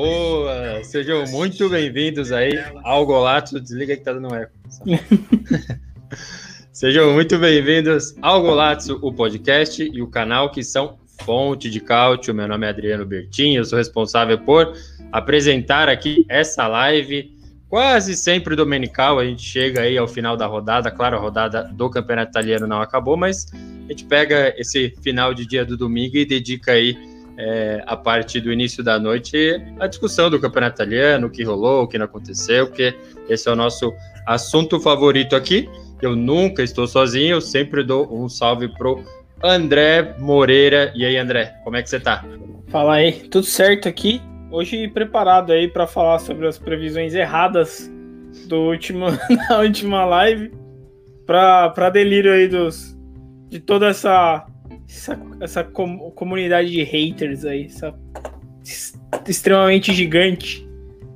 Boa! Sejam muito bem-vindos aí ao Golato. Desliga que tá dando eco. Sejam muito bem-vindos ao Golazzo, o podcast e o canal que são fonte de cálcio. Meu nome é Adriano Bertin, eu sou responsável por apresentar aqui essa live quase sempre dominical. A gente chega aí ao final da rodada. Claro, a rodada do Campeonato Italiano não acabou, mas a gente pega esse final de dia do domingo e dedica aí é, a parte do início da noite a discussão do campeonato italiano, o que rolou, o que não aconteceu, porque esse é o nosso assunto favorito aqui. Eu nunca estou sozinho, eu sempre dou um salve pro André Moreira. E aí, André, como é que você tá? Fala aí, tudo certo aqui? Hoje preparado aí para falar sobre as previsões erradas do último, da última live, para delírio aí dos, de toda essa essa, essa com, comunidade de haters aí, essa extremamente gigante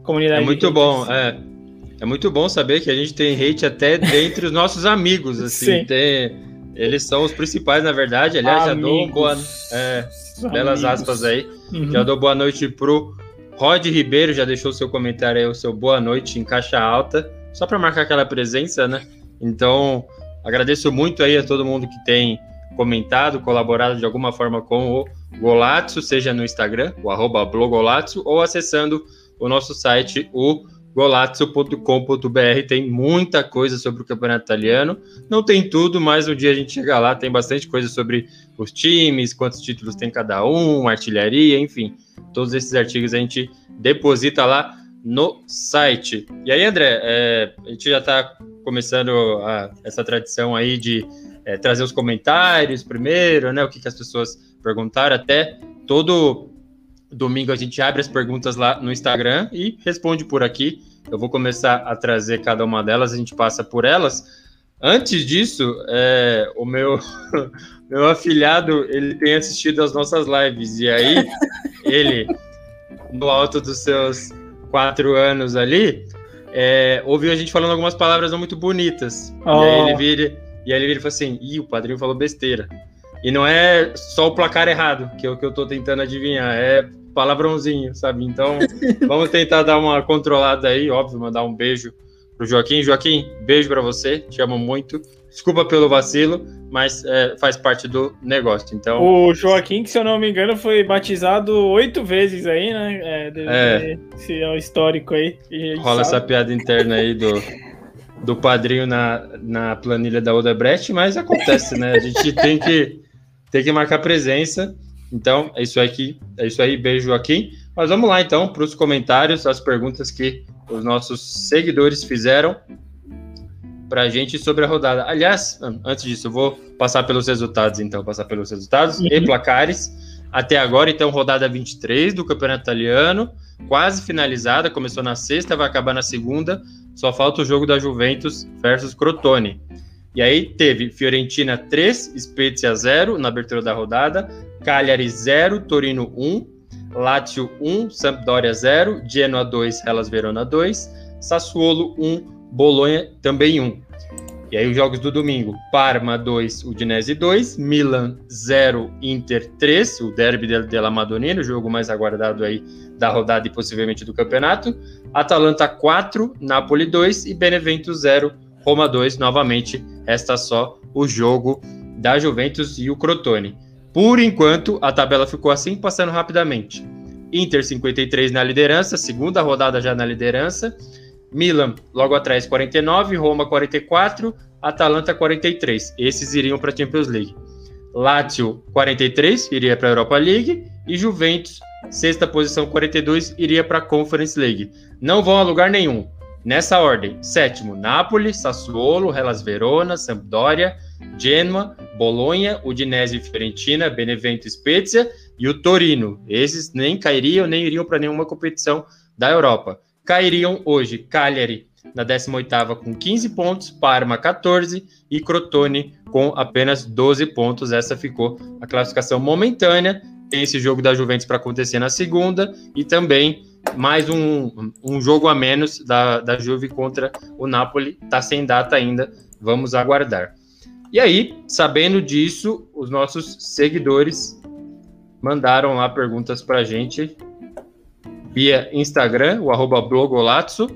comunidade. É muito bom, é. É muito bom saber que a gente tem hate até dentre os nossos amigos, assim. Tem, eles são os principais, na verdade. Aliás, amigos. já dou boa, é, belas aspas aí. Uhum. Já dou boa noite pro Rod Ribeiro, já deixou seu comentário aí, o seu boa noite em caixa alta, só para marcar aquela presença, né? Então, agradeço muito aí a todo mundo que tem comentado, colaborado de alguma forma com o Golazzo, seja no Instagram, o arroba ou acessando o nosso site, o golazzo.com.br. Tem muita coisa sobre o campeonato italiano. Não tem tudo, mas um dia a gente chega lá, tem bastante coisa sobre os times, quantos títulos tem cada um, artilharia, enfim. Todos esses artigos a gente deposita lá no site. E aí, André, é, a gente já está começando a, essa tradição aí de é, trazer os comentários primeiro, né? O que, que as pessoas perguntaram. Até todo domingo a gente abre as perguntas lá no Instagram e responde por aqui. Eu vou começar a trazer cada uma delas, a gente passa por elas. Antes disso, é, o meu, meu afilhado ele tem assistido as nossas lives e aí ele, no alto dos seus quatro anos ali, é, ouviu a gente falando algumas palavras não muito bonitas. Oh. E aí ele vira e aí ele falou assim: ih, o padrinho falou besteira. E não é só o placar errado, que é o que eu tô tentando adivinhar, é palavrãozinho, sabe? Então, vamos tentar dar uma controlada aí, óbvio, mandar um beijo pro Joaquim. Joaquim, beijo para você, te amo muito. Desculpa pelo vacilo, mas é, faz parte do negócio. Então, o Joaquim, que se eu não me engano, foi batizado oito vezes aí, né? É, é. Esse é o histórico aí. Rola sabe. essa piada interna aí do do padrinho na, na planilha da Odebrecht, mas acontece, né? A gente tem que, tem que marcar presença. Então, é isso aqui, é isso aí, beijo Joaquim. Mas vamos lá então para os comentários, as perguntas que os nossos seguidores fizeram para a gente sobre a rodada. Aliás, antes disso, eu vou passar pelos resultados, então, passar pelos resultados uhum. e placares. Até agora, então, rodada 23 do Campeonato Italiano, quase finalizada, começou na sexta, vai acabar na segunda. Só falta o jogo da Juventus versus Crotone. E aí teve Fiorentina 3, Spezia 0 na abertura da rodada, Cagliari 0, Torino 1, Lazio 1, Sampdoria 0, Genoa 2, Hellas Verona 2, Sassuolo 1, Bolonha também 1. E aí os jogos do domingo, Parma 2, Udinese 2, Milan 0, Inter 3, o derby della Madonnina, o jogo mais aguardado aí da rodada e possivelmente do campeonato. Atalanta 4, Napoli 2 e Benevento 0, Roma 2. Novamente, resta só o jogo da Juventus e o Crotone. Por enquanto, a tabela ficou assim, passando rapidamente. Inter 53 na liderança, segunda rodada já na liderança. Milan logo atrás 49, Roma 44, Atalanta 43. Esses iriam para a Champions League. Lazio 43 iria para a Europa League e Juventus sexta posição 42 iria para a Conference League. Não vão a lugar nenhum. Nessa ordem, sétimo, Napoli, Sassuolo, Hellas Verona, Sampdoria, Genoa, Bolonha, Udinese Fiorentina, Benevento Spezia e o Torino. Esses nem cairiam, nem iriam para nenhuma competição da Europa. Cairiam hoje Cagliari na 18ª com 15 pontos, Parma 14 e Crotone com apenas 12 pontos. Essa ficou a classificação momentânea. Tem esse jogo da Juventus para acontecer na segunda e também mais um, um jogo a menos da, da Juve contra o Napoli. Está sem data ainda, vamos aguardar. E aí, sabendo disso, os nossos seguidores mandaram lá perguntas para a gente via Instagram, o arroba blogolatso.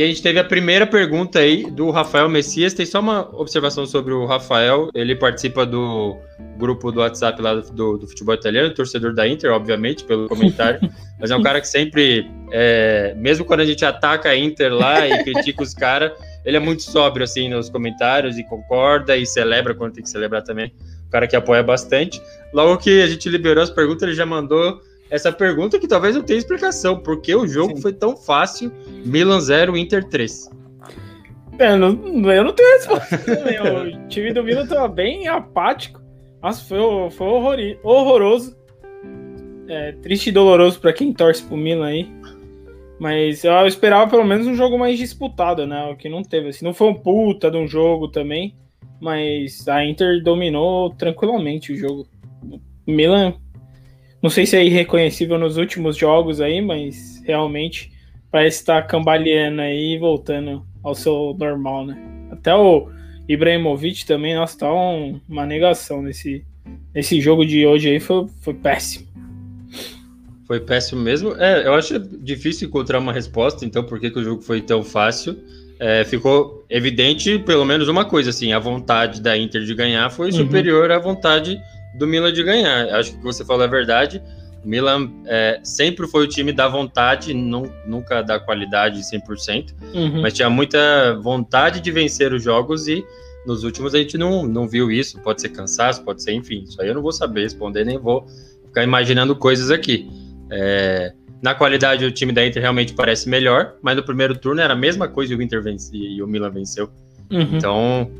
E a gente teve a primeira pergunta aí do Rafael Messias. Tem só uma observação sobre o Rafael. Ele participa do grupo do WhatsApp lá do, do futebol italiano, torcedor da Inter, obviamente, pelo comentário. Mas é um cara que sempre, é, mesmo quando a gente ataca a Inter lá e critica os caras, ele é muito sóbrio assim nos comentários e concorda e celebra quando tem que celebrar também. O cara que apoia bastante. Logo que a gente liberou as perguntas, ele já mandou essa pergunta que talvez não tenha explicação. Por que o jogo Sim. foi tão fácil? Milan 0, Inter 3. É, não, eu não tenho resposta. o time do Milan estava bem apático. Nossa, foi, foi horroroso. É, triste e doloroso para quem torce pro Milan aí. Mas eu esperava pelo menos um jogo mais disputado, né? O que não teve. Assim, não foi um puta de um jogo também. Mas a Inter dominou tranquilamente o jogo. Milan não sei se é irreconhecível nos últimos jogos aí, mas realmente parece estar cambaleando aí e voltando ao seu normal, né? Até o Ibrahimovic também, nossa, tá um, uma negação nesse, nesse jogo de hoje aí, foi, foi péssimo. Foi péssimo mesmo. É, eu acho difícil encontrar uma resposta, então, por que, que o jogo foi tão fácil. É, ficou evidente, pelo menos uma coisa, assim, a vontade da Inter de ganhar foi uhum. superior à vontade do Milan de ganhar. Acho que você falou a verdade. O Milan é, sempre foi o time da vontade, não, nunca da qualidade 100%, uhum. mas tinha muita vontade de vencer os jogos e nos últimos a gente não, não viu isso. Pode ser cansaço, pode ser, enfim. Isso aí eu não vou saber responder, nem vou ficar imaginando coisas aqui. É, na qualidade, o time da Inter realmente parece melhor, mas no primeiro turno era a mesma coisa e o Inter vence, e o Milan venceu. Uhum. Então,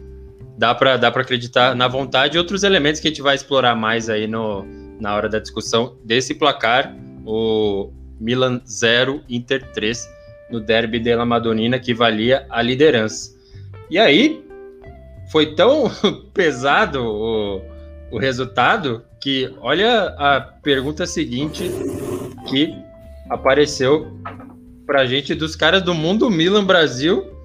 dá para dá acreditar na vontade e outros elementos que a gente vai explorar mais aí no, na hora da discussão desse placar, o Milan 0, Inter 3, no derby della Madonnina, que valia a liderança. E aí, foi tão pesado o, o resultado que olha a pergunta seguinte que apareceu pra gente dos caras do Mundo Milan Brasil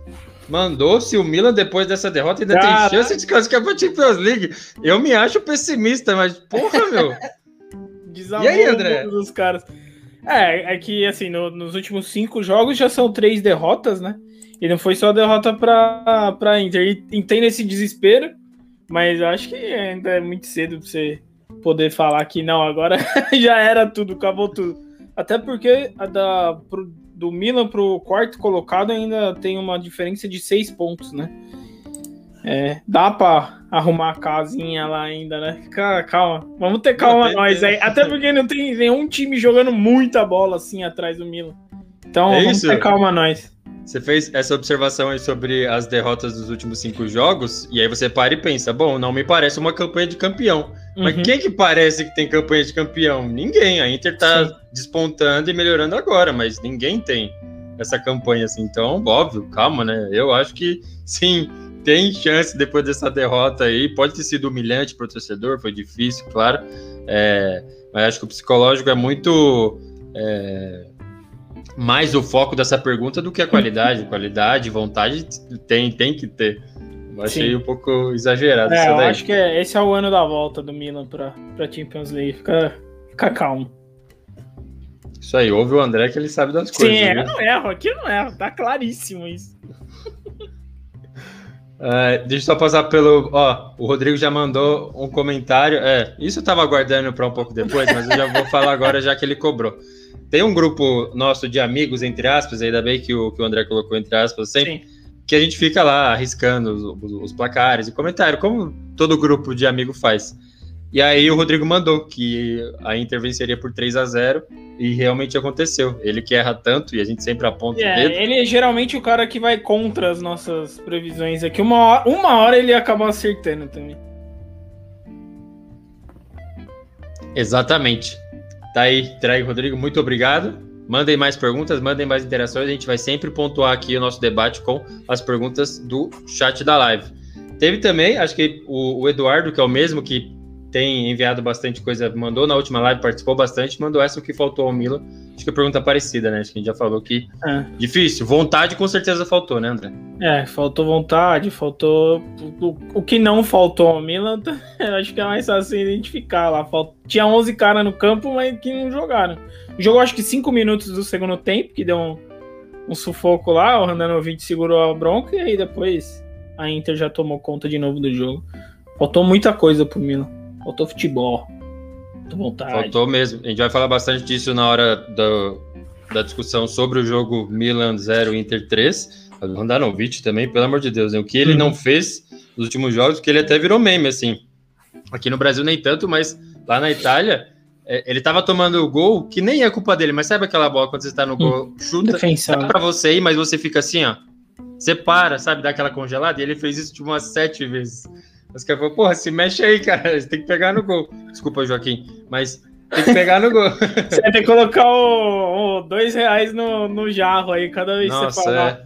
mandou se o Milan, depois dessa derrota, ainda Caraca. tem chance de classificar para a Champions League. Eu me acho pessimista, mas porra, meu. e aí, André? Dos caras. É, é que assim, no, nos últimos cinco jogos já são três derrotas, né? E não foi só derrota para para Inter. E entendo esse desespero, mas eu acho que ainda é muito cedo para você poder falar que não, agora já era tudo, acabou tudo. Até porque a da, pro, do Milan pro quarto colocado ainda tem uma diferença de seis pontos, né? É, dá pra arrumar a casinha lá ainda, né? Fica, calma. Vamos ter calma nós aí. Até porque não tem nenhum time jogando muita bola assim atrás do Milan. Então é vamos isso. ter calma nós. Você fez essa observação aí sobre as derrotas dos últimos cinco jogos, e aí você para e pensa: bom, não me parece uma campanha de campeão. Mas uhum. quem que parece que tem campanha de campeão? Ninguém. A Inter tá Sim. despontando e melhorando agora, mas ninguém tem essa campanha assim. Então, óbvio, calma, né? Eu acho que sim, tem chance depois dessa derrota aí. Pode ter sido humilhante para o torcedor, foi difícil, claro. É, mas acho que o psicológico é muito. É, mais o foco dessa pergunta do que a qualidade. qualidade, vontade tem, tem que ter. Eu achei Sim. um pouco exagerado. É, eu acho que é, esse é o ano da volta do Milan para a Champions League. Fica, fica calmo. Isso aí, ouve o André que ele sabe das coisas. Sim, é, eu não erro, aqui eu não erro, tá claríssimo isso. É, deixa eu só passar pelo. Ó, o Rodrigo já mandou um comentário. É, isso eu tava aguardando para um pouco depois, mas eu já vou falar agora já que ele cobrou. Tem um grupo nosso de amigos, entre aspas, ainda bem que o, que o André colocou entre aspas sempre, Sim. que a gente fica lá arriscando os, os, placares e comentário, como todo grupo de amigo faz. E aí o Rodrigo mandou que a Inter venceria por 3 a 0 e realmente aconteceu. Ele que erra tanto e a gente sempre aponta é, o dedo. Ele é geralmente o cara que vai contra as nossas previsões aqui. Uma hora, uma hora ele acaba acertando também. Exatamente. Tá aí, Drag Rodrigo, muito obrigado. Mandem mais perguntas, mandem mais interações. A gente vai sempre pontuar aqui o nosso debate com as perguntas do chat da live. Teve também, acho que o, o Eduardo, que é o mesmo que tem enviado bastante coisa, mandou na última live, participou bastante, mandou essa o que faltou ao Milan. Acho que a pergunta é parecida, né? Acho que a gente já falou que é. difícil. Vontade com certeza faltou, né, André? É, faltou vontade, faltou. O, o que não faltou ao Milan, acho que é mais fácil identificar lá. Falt... Tinha 11 caras no campo, mas que não jogaram. Jogou acho que 5 minutos do segundo tempo, que deu um, um sufoco lá, o Randanovic segurou a bronca e aí depois a Inter já tomou conta de novo do jogo. Faltou muita coisa pro Milan. Faltou futebol. Faltou vontade. Faltou mesmo. A gente vai falar bastante disso na hora do, da discussão sobre o jogo Milan 0 Inter 3. Randanovic também, pelo amor de Deus, né? o que ele uhum. não fez nos últimos jogos, que ele até virou meme, assim. Aqui no Brasil nem tanto, mas lá na Itália, é, ele tava tomando o gol, que nem é culpa dele, mas sabe aquela bola quando você está no gol, hum, chuta, Defensão. dá pra você ir, mas você fica assim, ó. Você para, sabe, dá aquela congelada, e ele fez isso tipo umas sete vezes. Os caras falaram, porra, se mexe aí, cara. Você tem que pegar no gol. Desculpa, Joaquim, mas tem que pegar no gol. Você tem que colocar o, o, dois reais no, no jarro aí, cada vez Nossa, que você falar. É.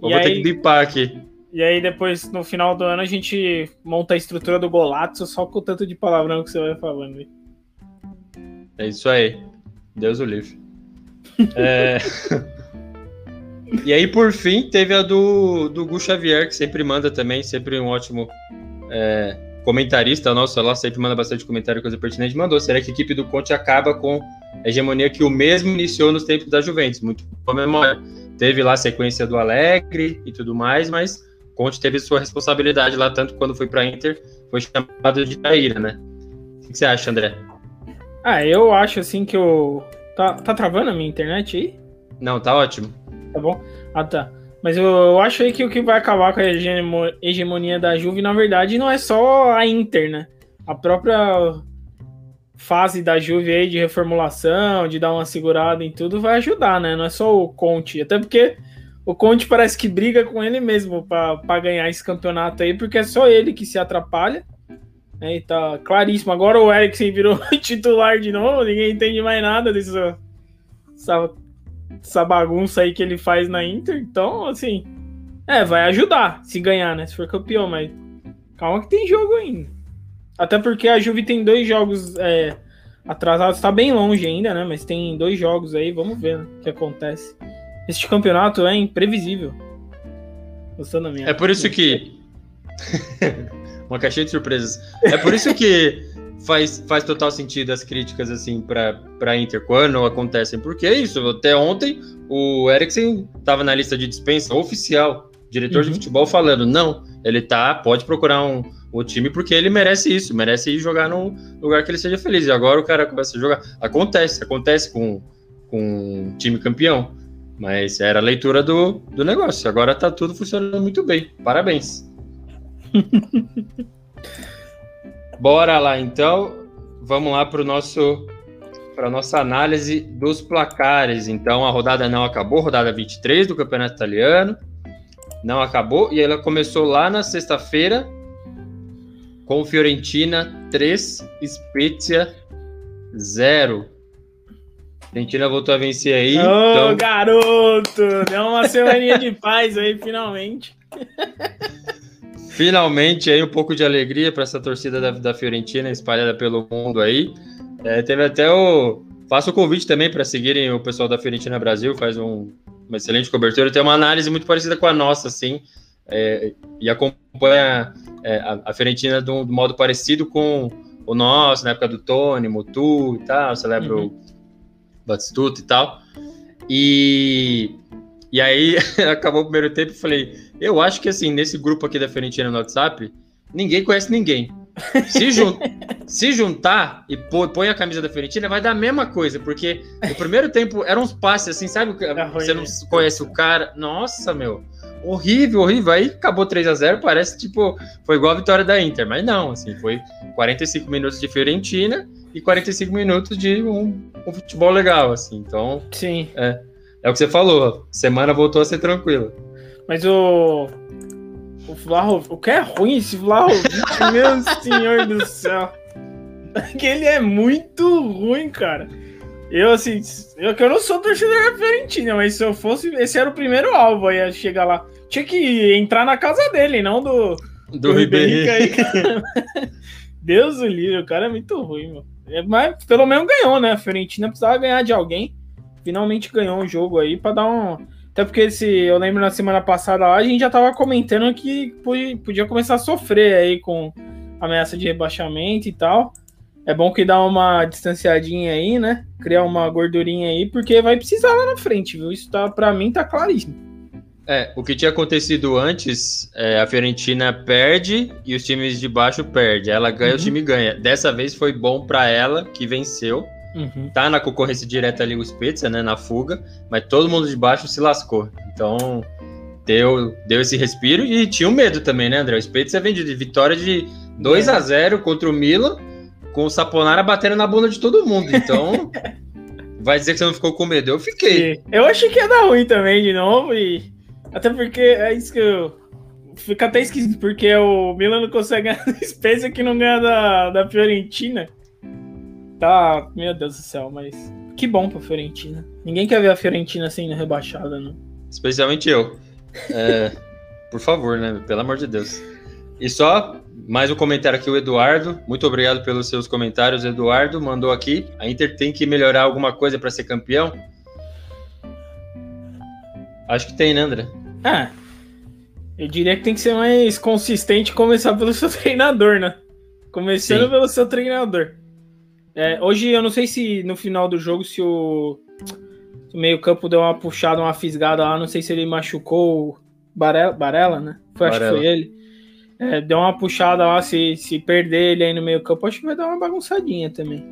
Eu vou aí, ter que bipar aqui. E aí, depois, no final do ano, a gente monta a estrutura do Golazzo só com o tanto de palavrão que você vai falando. É isso aí. Deus o livre. é... e aí, por fim, teve a do, do Gu Xavier, que sempre manda também, sempre um ótimo é, comentarista nosso lá, sempre manda bastante comentário, coisa pertinente, mandou. Será que a equipe do Conte acaba com a hegemonia que o mesmo iniciou nos tempos da Juventus? Muito boa memória. Teve lá a sequência do Alegre e tudo mais, mas Conte teve sua responsabilidade lá, tanto quando foi para Inter, foi chamado de traíra, né? O que você acha, André? Ah, eu acho assim que o. Tá, tá travando a minha internet aí? Não, tá ótimo. Tá bom? Ah, tá. Mas eu, eu acho aí que o que vai acabar com a hegemonia da Juve, na verdade, não é só a Inter, né? A própria fase da Juve aí de reformulação, de dar uma segurada em tudo, vai ajudar, né? Não é só o Conte. Até porque o Conte parece que briga com ele mesmo para ganhar esse campeonato aí, porque é só ele que se atrapalha. Né? E tá claríssimo. Agora o Eriksen virou titular de novo, ninguém entende mais nada dessa essa bagunça aí que ele faz na Inter. Então, assim, é, vai ajudar se ganhar, né? Se for campeão, mas calma que tem jogo ainda. Até porque a Juve tem dois jogos é, atrasados, tá bem longe ainda, né? Mas tem dois jogos aí, vamos ver né, o que acontece. Este campeonato é imprevisível. Gostando da minha. É por isso que. Uma caixinha de surpresas. É por isso que faz, faz total sentido as críticas assim para Inter quando acontecem, porque é isso. Até ontem o Eriksen estava na lista de dispensa oficial, diretor uhum. de futebol falando não, ele tá pode procurar um o time porque ele merece isso, merece ir jogar num lugar que ele seja feliz. E agora o cara começa a jogar. Acontece, acontece com, com um time campeão. Mas era a leitura do, do negócio. Agora tá tudo funcionando muito bem. Parabéns. Bora lá então. Vamos lá para o nosso para nossa análise dos placares. Então a rodada não acabou, rodada 23 do Campeonato Italiano. Não acabou e ela começou lá na sexta-feira com Fiorentina 3, Spezia 0. Fiorentina voltou a vencer aí. Ô, então... garoto! Deu uma semaninha de paz aí, finalmente. Finalmente aí um pouco de alegria para essa torcida da, da, Fiorentina espalhada pelo mundo aí. É, teve até o. Faço o convite também para seguirem o pessoal da Fiorentina Brasil, faz um, uma excelente cobertura. Tem uma análise muito parecida com a nossa, assim, é, e acompanha é, a, a, Fiorentina de um, de um, modo parecido com o nosso, na época do Tony, Mutu e tal, celebra uhum. o Batistuta e tal. E e aí acabou o primeiro tempo e falei, eu acho que assim, nesse grupo aqui da Fiorentina no WhatsApp, ninguém conhece ninguém. Se, jun se juntar e põe a camisa da Fiorentina, vai dar a mesma coisa, porque no primeiro tempo eram uns passes assim, sabe? É você não né? conhece o cara. Nossa, meu. horrível, horrível. Aí acabou 3 a 0 parece tipo, foi igual a vitória da Inter, mas não, assim, foi 45 minutos de Fiorentina e 45 minutos de um, um futebol legal, assim. Então, sim. É, é o que você falou, semana voltou a ser tranquila. Mas o o Vlahovic, o que é ruim esse Vlahovic, meu senhor do céu. Que ele é muito ruim, cara. Eu, assim, eu que eu não sou torcedor da Fiorentina, mas se eu fosse, esse era o primeiro alvo, ia chegar lá. Tinha que entrar na casa dele, não do, do, do Ribeirinho aí, Deus o livre, o cara é muito ruim, mano. É, mas pelo menos ganhou, né? A Fiorentina precisava ganhar de alguém. Finalmente ganhou um jogo aí para dar um. Até porque se eu lembro na semana passada lá, a gente já tava comentando que podia começar a sofrer aí com ameaça de rebaixamento e tal. É bom que dá uma distanciadinha aí, né? Criar uma gordurinha aí, porque vai precisar lá na frente, viu? Isso tá, para mim tá claríssimo. É, o que tinha acontecido antes, é, a Fiorentina perde e os times de baixo perdem. Ela ganha, uhum. o time ganha. Dessa vez foi bom para ela, que venceu. Uhum. Tá na concorrência direta ali o Spezia, né, na fuga, mas todo mundo de baixo se lascou. Então, deu, deu esse respiro e tinha um medo também, né, André? O Spezia vem de vitória de 2 a 0 contra o Milan com o Saponara batendo na bunda de todo mundo. Então, vai dizer que você não ficou com medo. Eu fiquei. Sim. Eu achei que ia dar ruim também de novo. E até porque é isso que eu. Fica até esquisito, porque o Milan não consegue ganhar da Spezia que não ganha da, da Fiorentina. Tá, meu Deus do céu, mas que bom pra Fiorentina. Ninguém quer ver a Fiorentina sendo rebaixada, não. Especialmente eu. É, por favor, né? Pelo amor de Deus. E só mais um comentário aqui, o Eduardo. Muito obrigado pelos seus comentários, Eduardo. Mandou aqui. A Inter tem que melhorar alguma coisa para ser campeão? Acho que tem, né, André? Ah, eu diria que tem que ser mais consistente começar pelo seu treinador, né? Começando Sim. pelo seu treinador. É, hoje eu não sei se no final do jogo se o, o meio-campo deu uma puxada, uma fisgada lá. Não sei se ele machucou o Barella, Barella né? Foi, Barella. Acho que foi ele é, deu uma puxada lá, se, se perder ele aí no meio campo, acho que vai dar uma bagunçadinha também.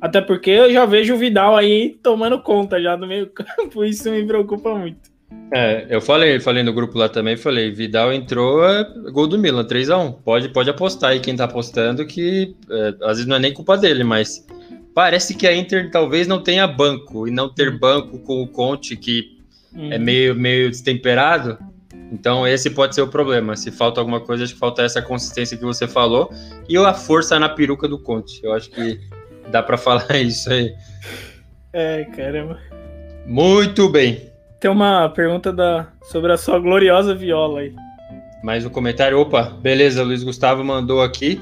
Até porque eu já vejo o Vidal aí tomando conta já do meio campo, isso me preocupa muito. É, eu falei, falei no grupo lá também, falei, Vidal entrou, é gol do Milan, 3x1. Pode, pode apostar aí quem tá apostando que é, às vezes não é nem culpa dele, mas parece que a Inter talvez não tenha banco, e não ter hum. banco com o Conte, que hum. é meio, meio destemperado, então, esse pode ser o problema. Se falta alguma coisa, acho que falta essa consistência que você falou e a força na peruca do Conte. Eu acho que dá para falar isso aí. É, caramba. Muito bem. Tem uma pergunta da... sobre a sua gloriosa viola aí. Mais um comentário. Opa, beleza, Luiz Gustavo mandou aqui.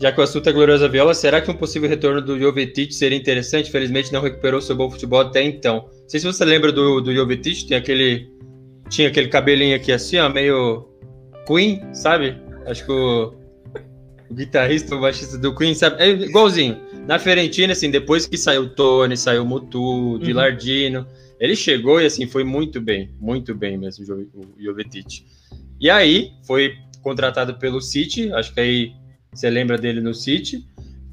Já que o assunto é gloriosa viola, será que um possível retorno do Jovetic seria interessante? Felizmente não recuperou seu bom futebol até então. Não sei se você lembra do, do Jovetic, tem aquele tinha aquele cabelinho aqui assim, ó, meio Queen, sabe? Acho que o, o guitarrista, o baixista do Queen, sabe? É igualzinho. Na Fiorentina, assim, depois que saiu o Tony, saiu o Mutu, o Gilardino, uhum. Ele chegou e, assim, foi muito bem, muito bem mesmo, o Jovetic. E aí, foi contratado pelo City, acho que aí você lembra dele no City.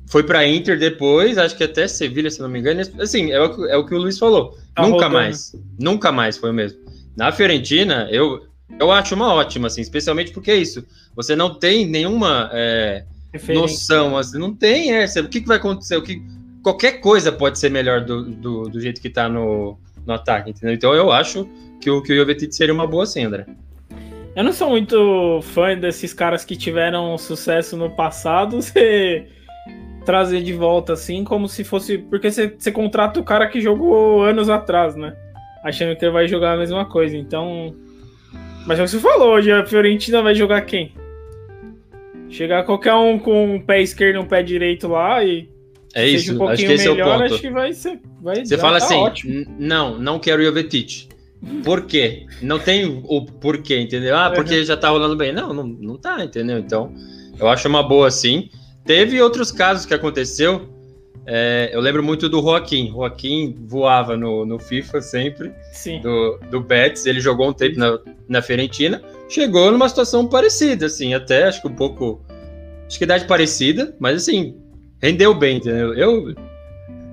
Foi para Inter depois, acho que até Sevilha, se não me engano. Assim, é o, é o que o Luiz falou. Tá nunca rodando. mais. Nunca mais foi o mesmo. Na Fiorentina, eu, eu acho uma ótima, assim, especialmente porque é isso. Você não tem nenhuma é, noção, assim, não tem, é, o que, que vai acontecer, o que, qualquer coisa pode ser melhor do, do, do jeito que tá no, no ataque, entendeu? Então eu acho que o, que o Jovetic seria uma boa sim, André. Eu não sou muito fã desses caras que tiveram sucesso no passado, você trazer de volta assim, como se fosse. Porque você, você contrata o cara que jogou anos atrás, né? achando que ele vai jogar a mesma coisa. Então. Mas é você falou, hoje a Fiorentina vai jogar quem? Chegar qualquer um com um pé esquerdo e um pé direito lá e. É isso, um acho que esse melhor, é o ponto. Acho que vai ser. Vai você fala tá assim: não, não quero o Jovetic. Por quê? Não tem o porquê, entendeu? Ah, porque uhum. já tá rolando bem. Não, não, não tá, entendeu? Então, eu acho uma boa sim. Teve outros casos que aconteceu é, eu lembro muito do Joaquim. Joaquim voava no, no FIFA sempre, Sim. do, do Betis. Ele jogou um tempo na, na Fiorentina. Chegou numa situação parecida, assim, até acho que um pouco. Acho que idade parecida, mas assim, rendeu bem, entendeu? Eu,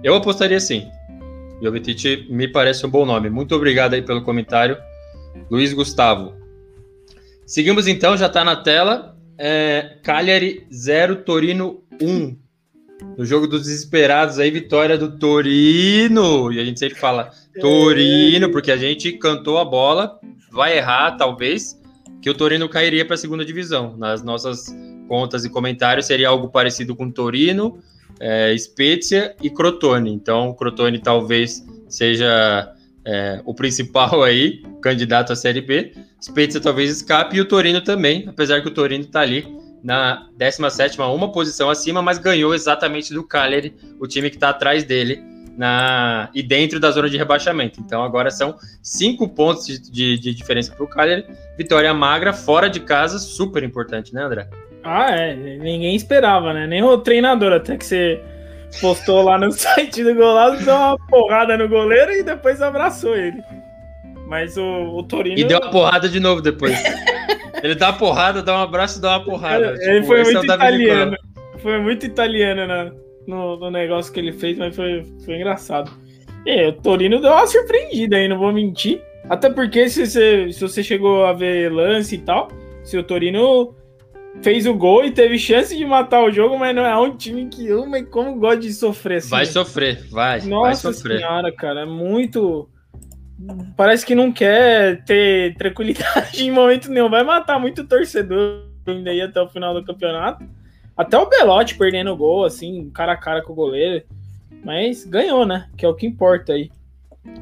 eu apostaria sim. Jovetic me parece um bom nome. Muito obrigado aí pelo comentário. Luiz Gustavo. Seguimos então, já está na tela. É, Cagliari 0, Torino 1. No jogo dos desesperados aí, vitória do Torino. E a gente sempre fala Torino, porque a gente cantou a bola. Vai errar, talvez, que o Torino cairia para a segunda divisão. Nas nossas contas e comentários seria algo parecido com Torino, é, Spezia e Crotone. Então, Crotone talvez seja é, o principal aí, candidato à Série B. Spezia talvez escape e o Torino também, apesar que o Torino está ali na 17 uma posição acima, mas ganhou exatamente do Cagliari, o time que está atrás dele na e dentro da zona de rebaixamento. Então agora são cinco pontos de, de, de diferença para o Cagliari. Vitória magra, fora de casa, super importante, né, André? Ah, é. Ninguém esperava, né? Nem o treinador, até que você postou lá no site do Golaço, deu uma porrada no goleiro e depois abraçou ele. Mas o, o Torino. E deu uma porrada de novo depois. ele dá uma porrada, dá um abraço, dá uma porrada. Ele, tipo, foi é muito é italiano. Foi muito italiano né, no, no, negócio que ele fez, mas foi, foi engraçado. E o Torino deu uma surpreendida aí, não vou mentir. Até porque se você, se você chegou a ver lance e tal, se o Torino fez o gol e teve chance de matar o jogo, mas não é um time que ama e como gosta de sofrer assim. Vai sofrer, vai. Nossa vai sofrer. senhora, cara, é muito. Parece que não quer ter tranquilidade em momento nenhum. Vai matar muito torcedor ainda aí até o final do campeonato. Até o Belote perdendo o gol, assim, cara a cara com o goleiro. Mas ganhou, né? Que é o que importa aí.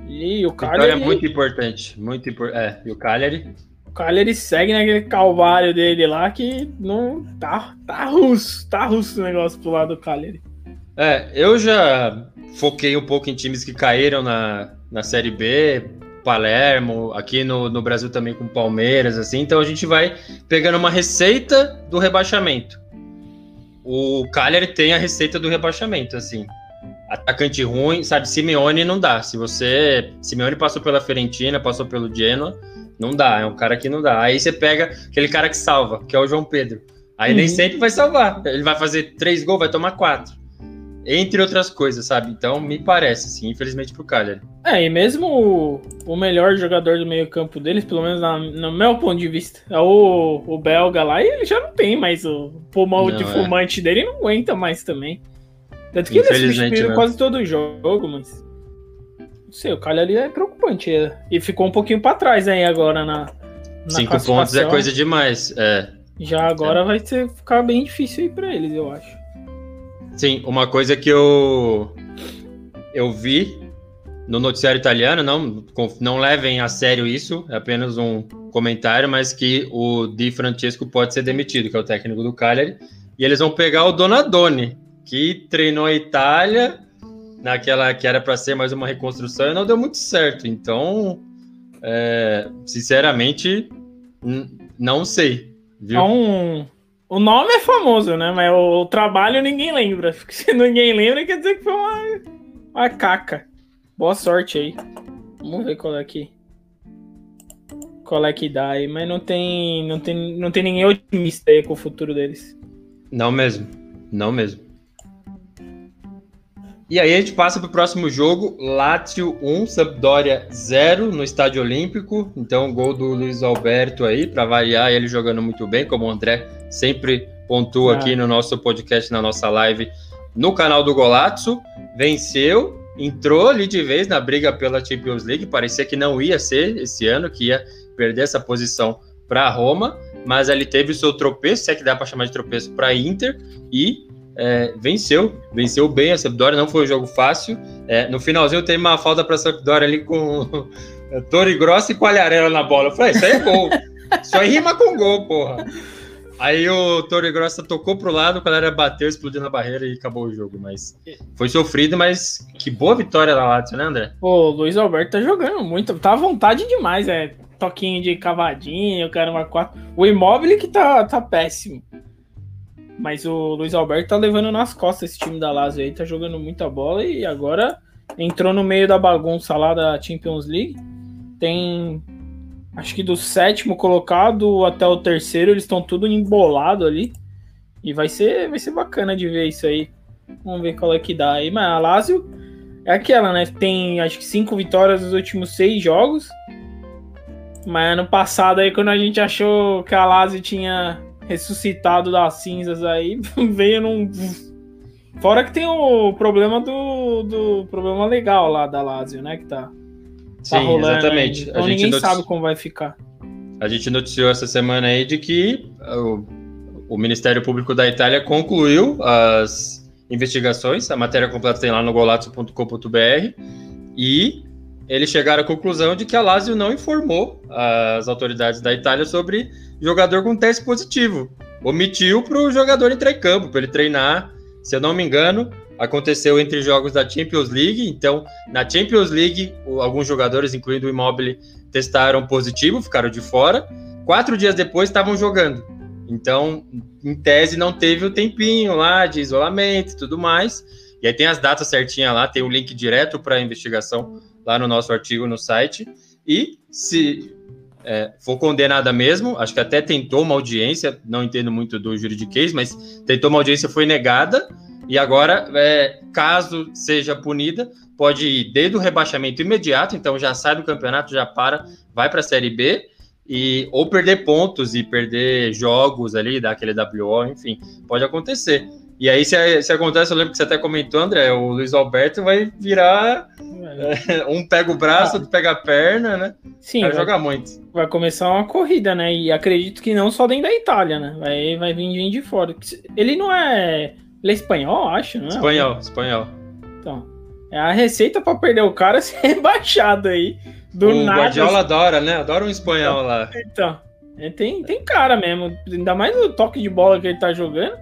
E o Cagliari. é muito importante. Muito importante. É, e o Cagliari Cagliari segue naquele calvário dele lá que não tá, tá russo, tá russo o negócio pro lado do Cagliari. É, eu já foquei um pouco em times que caíram na, na Série B, Palermo, aqui no, no Brasil também com Palmeiras, assim, então a gente vai pegando uma receita do rebaixamento. O Cagliari tem a receita do rebaixamento, assim. Atacante ruim, sabe? Simeone não dá. Se você. Simeone passou pela Fiorentina, passou pelo Genoa não dá, é um cara que não dá. Aí você pega aquele cara que salva, que é o João Pedro. Aí uhum. nem sempre vai salvar. Ele vai fazer três gols, vai tomar quatro. Entre outras coisas, sabe? Então, me parece, assim, infelizmente pro Cagliari. É, e mesmo o, o melhor jogador do meio-campo deles, pelo menos na, no meu ponto de vista, é o, o belga lá, e ele já não tem mais o pulmão não, de é. fumante dele, não aguenta mais também. Tanto que ele substituiu quase todo o jogo, mas sei, o Cagliari é preocupante. É. E ficou um pouquinho para trás aí agora na. na Cinco pontos é coisa demais. É. Já agora é. vai ser, ficar bem difícil aí para eles, eu acho. Sim, uma coisa que eu eu vi no noticiário italiano, não, não levem a sério isso, é apenas um comentário, mas que o Di Francesco pode ser demitido, que é o técnico do Cagliari, e eles vão pegar o Donadoni, que treinou a Itália naquela que era para ser mais uma reconstrução e não deu muito certo. Então, é, sinceramente, não sei. Viu? É um, o nome é famoso, né? Mas o, o, trabalho ninguém lembra. Se ninguém lembra, quer dizer que foi uma, uma caca. Boa sorte aí. Vamos ver qual é que. Qual é que dá aí. Mas não tem, não tem, não tem ninguém otimista aí com o futuro deles. Não mesmo. Não mesmo. E aí a gente passa para o próximo jogo, Lazio 1, Sampdoria 0 no Estádio Olímpico. Então, gol do Luiz Alberto aí, para variar, ele jogando muito bem, como o André sempre pontua ah. aqui no nosso podcast, na nossa live no canal do Golazzo. Venceu, entrou ali de vez na briga pela Champions League. Parecia que não ia ser esse ano, que ia perder essa posição para Roma, mas ele teve o seu tropeço, se é que dá para chamar de tropeço, para Inter e é, venceu, venceu bem a Sampdoria, não foi um jogo fácil. É, no finalzinho tem uma falta para a Sampdoria ali com Torre Grossa e Qualharela na bola. Eu falei, isso aí é gol. isso aí rima com gol, porra. Aí o Torre Grossa tocou pro lado, o Qualharela bateu, explodiu na barreira e acabou o jogo. Mas foi sofrido, mas que boa vitória da Lazio, né, André? O Luiz Alberto tá jogando muito, tá à vontade demais, é. Toquinho de cavadinho, o cara uma quatro. O imóvel que tá, tá péssimo. Mas o Luiz Alberto tá levando nas costas esse time da Lazio aí, tá jogando muita bola e agora entrou no meio da bagunça lá da Champions League. Tem acho que do sétimo colocado até o terceiro, eles estão tudo embolado ali. E vai ser, vai ser bacana de ver isso aí. Vamos ver qual é que dá aí. Mas a Lazio é aquela, né? Tem acho que cinco vitórias nos últimos seis jogos. Mas ano passado aí, quando a gente achou que a Lazio tinha ressuscitado das cinzas aí, veio num. Fora que tem o problema do, do problema legal lá da Lazio, né? Que tá, tá Sim, rolando exatamente. Aí. Então a ninguém sabe como vai ficar. A gente noticiou essa semana aí de que o, o Ministério Público da Itália concluiu as investigações. A matéria completa tem lá no golazzo.com.br e eles chegaram à conclusão de que a Lazio não informou as autoridades da Itália sobre jogador com teste positivo. Omitiu para o jogador entrar em campo, para ele treinar. Se eu não me engano, aconteceu entre jogos da Champions League. Então, na Champions League, alguns jogadores, incluindo o Immobile, testaram positivo, ficaram de fora. Quatro dias depois estavam jogando. Então, em tese, não teve o tempinho lá de isolamento e tudo mais. E aí tem as datas certinhas lá, tem o link direto para a investigação lá no nosso artigo no site. E se é, for condenada mesmo, acho que até tentou uma audiência, não entendo muito do juridiquês, mas tentou uma audiência, foi negada. E agora, é, caso seja punida, pode ir desde o rebaixamento imediato, então já sai do campeonato, já para, vai para a Série B, e ou perder pontos e perder jogos ali, dar aquele WO, enfim, pode acontecer. E aí, se, se acontece, eu lembro que você até comentou, André, o Luiz Alberto vai virar. É. um pega o braço, outro pega a perna, né? Sim. Vai, jogar muito. Vai começar uma corrida, né? E acredito que não só dentro da Itália, né? Vai, vai vir gente de fora. Ele não é. Ele é espanhol, acho, não é? Espanhol, espanhol. Então. É a receita para perder o cara ser rebaixado aí. Do o nada. O Guardiola adora, né? Adora um espanhol lá. Então. É, tem, tem cara mesmo. Ainda mais o toque de bola que ele tá jogando.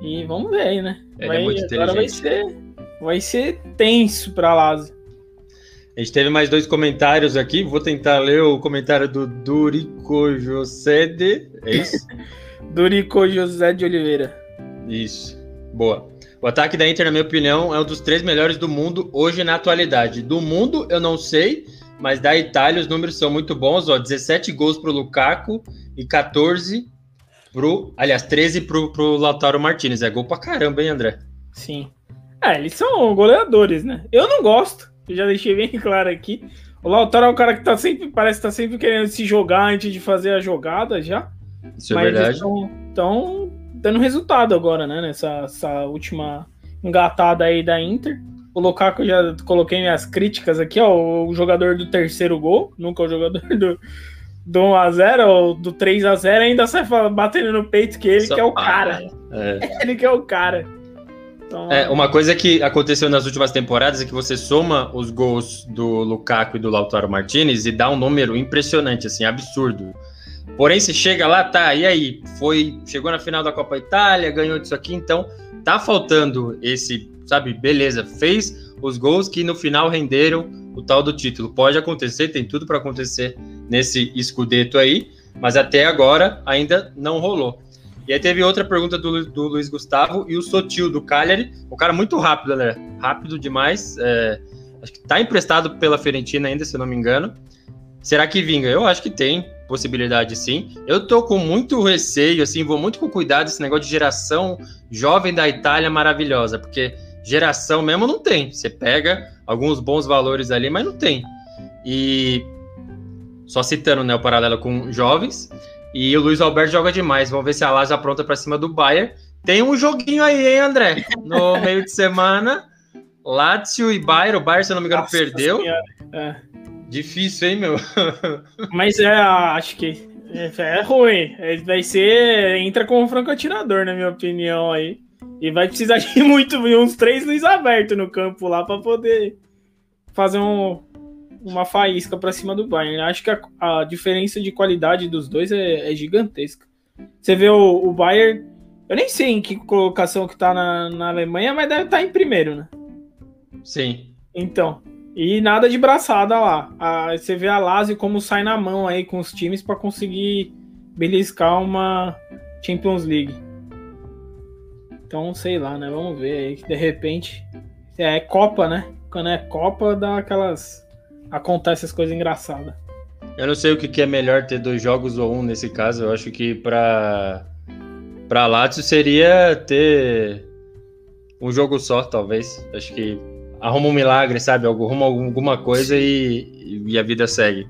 E vamos ver aí, né? Ele é vai, é muito agora vai ser, vai ser tenso pra Lazio. A gente teve mais dois comentários aqui. Vou tentar ler o comentário do Durico José de. É isso? Durico José de Oliveira. Isso. Boa. O ataque da Inter, na minha opinião, é um dos três melhores do mundo hoje na atualidade. Do mundo, eu não sei, mas da Itália os números são muito bons. Ó, 17 gols para o Lukaku e 14 pro. Aliás, 13 pro, pro Lautaro Martinez. É gol pra caramba, hein, André? Sim. É, eles são goleadores, né? Eu não gosto. Eu já deixei bem claro aqui. O Lautaro é o cara que tá sempre, parece que tá sempre querendo se jogar antes de fazer a jogada já. Isso é Mas é verdade. Estão dando resultado agora, né? Nessa última engatada aí da Inter. O Lukaku, eu já coloquei minhas críticas aqui, ó. O jogador do terceiro gol, nunca o jogador do, do 1x0 ou do 3x0 ainda sai batendo no peito que ele Só que é o cara. É. ele que é o cara. Então, é, uma coisa que aconteceu nas últimas temporadas é que você soma os gols do Lukaku e do Lautaro Martinez e dá um número impressionante, assim, absurdo. Porém, você chega lá, tá, e aí? Foi, chegou na final da Copa Itália, ganhou disso aqui, então tá faltando esse, sabe, beleza, fez os gols que no final renderam o tal do título. Pode acontecer, tem tudo para acontecer nesse escudeto aí, mas até agora ainda não rolou. E aí teve outra pergunta do, do Luiz Gustavo e o Sotil do Cagliari, o cara muito rápido, né? Rápido demais. É, acho que tá emprestado pela Fiorentina ainda, se eu não me engano. Será que vinga? Eu acho que tem possibilidade sim. Eu tô com muito receio, assim, vou muito com cuidado esse negócio de geração jovem da Itália maravilhosa, porque geração mesmo não tem. Você pega alguns bons valores ali, mas não tem. E só citando né, o paralelo com jovens. E o Luiz Alberto joga demais. Vamos ver se a Lazio apronta para cima do Bayern. Tem um joguinho aí, hein, André? No meio de semana. Lazio e Bayern. O Bayern, se eu não me engano, Nossa perdeu. É. Difícil, hein, meu? Mas é, acho que é, é ruim. É, vai ser. Entra como um franco atirador, na minha opinião aí. E vai precisar de muito, uns três Luiz aberto no campo lá para poder fazer um, uma faísca para cima do Bayern. Acho que a, a, diferença de qualidade dos dois é, é gigantesca. Você vê o, o, Bayern, eu nem sei em que colocação que tá na, na Alemanha, mas deve estar tá em primeiro, né? Sim. Então, e nada de braçada lá. A, você vê a Lazio como sai na mão aí com os times para conseguir beliscar uma Champions League. Então, sei lá, né? Vamos ver aí que de repente é Copa, né? Quando é Copa, dá aquelas acontece as coisas engraçadas. Eu não sei o que, é melhor ter dois jogos ou um nesse caso. Eu acho que para para Lazio seria ter um jogo só, talvez. Acho que arruma um milagre, sabe? Arruma alguma coisa e, e a vida segue.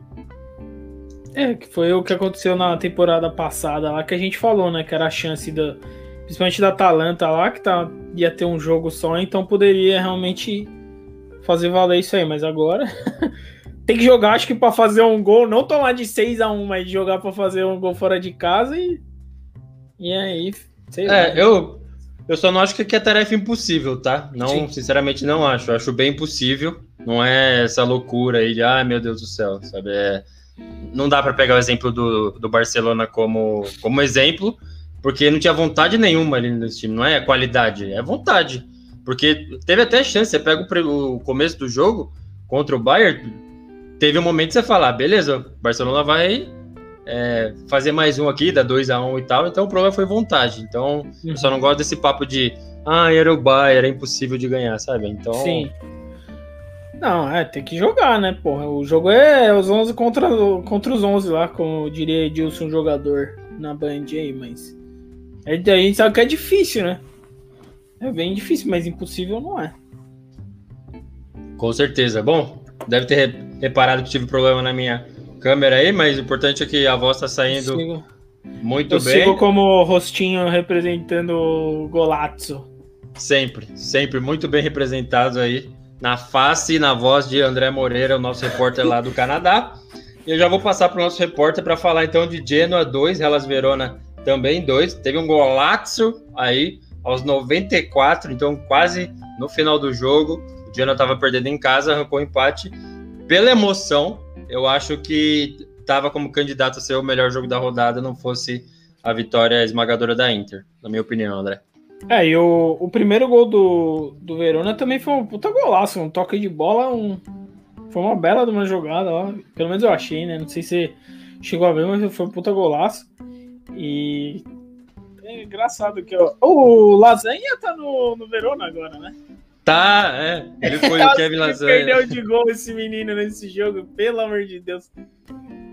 É, que foi o que aconteceu na temporada passada lá, que a gente falou, né? Que era a chance da. Principalmente da Atalanta lá, que tá, ia ter um jogo só, então poderia realmente fazer valer isso aí. Mas agora tem que jogar, acho que para fazer um gol, não tomar de 6 a 1 mas jogar para fazer um gol fora de casa e. E aí, sei é, lá. É, eu, eu só não acho que é tarefa impossível, tá? Não, Sim. sinceramente, não acho. Eu acho bem possível. Não é essa loucura aí de, ai ah, meu Deus do céu, sabe? É, não dá para pegar o exemplo do, do Barcelona como, como exemplo, porque não tinha vontade nenhuma ali nesse time. Não é qualidade, é vontade. Porque teve até chance, você pega o, o começo do jogo contra o Bayern, teve um momento que você fala, ah, beleza, o Barcelona vai é, fazer mais um aqui, dá 2 a 1 um e tal, então o problema foi vontade. Então, eu só não gosto desse papo de ah, era o Bayern, era impossível de ganhar, sabe? Então. Sim. Não, é, tem que jogar, né, porra? O jogo é os 11 contra, contra os 11 lá, como diria Edilson, jogador na Band aí, mas. A gente sabe que é difícil, né? É bem difícil, mas impossível não é. Com certeza. Bom, deve ter reparado que tive problema na minha câmera aí, mas o importante é que a voz tá saindo sigo. muito eu bem. Eu sigo como rostinho representando o Golazzo. Sempre, sempre muito bem representado aí na face e na voz de André Moreira, o nosso repórter lá do Canadá. E eu já vou passar para o nosso repórter para falar então de Genoa 2, Hellas Verona também 2. Teve um golaço aí aos 94, então quase no final do jogo. O Genoa estava perdendo em casa, arrancou empate. Pela emoção, eu acho que estava como candidato a ser o melhor jogo da rodada, não fosse a vitória esmagadora da Inter, na minha opinião, André. É, e o, o primeiro gol do, do Verona também foi um puta golaço, um toque de bola, um, foi uma bela de uma jogada, ó. pelo menos eu achei, né? Não sei se chegou a ver, mas foi um puta golaço. E é engraçado que ó, o Lasanha tá no, no Verona agora, né? Tá, é. Ele foi o Kevin Lasanha. perdeu de gol esse menino nesse jogo, pelo amor de Deus.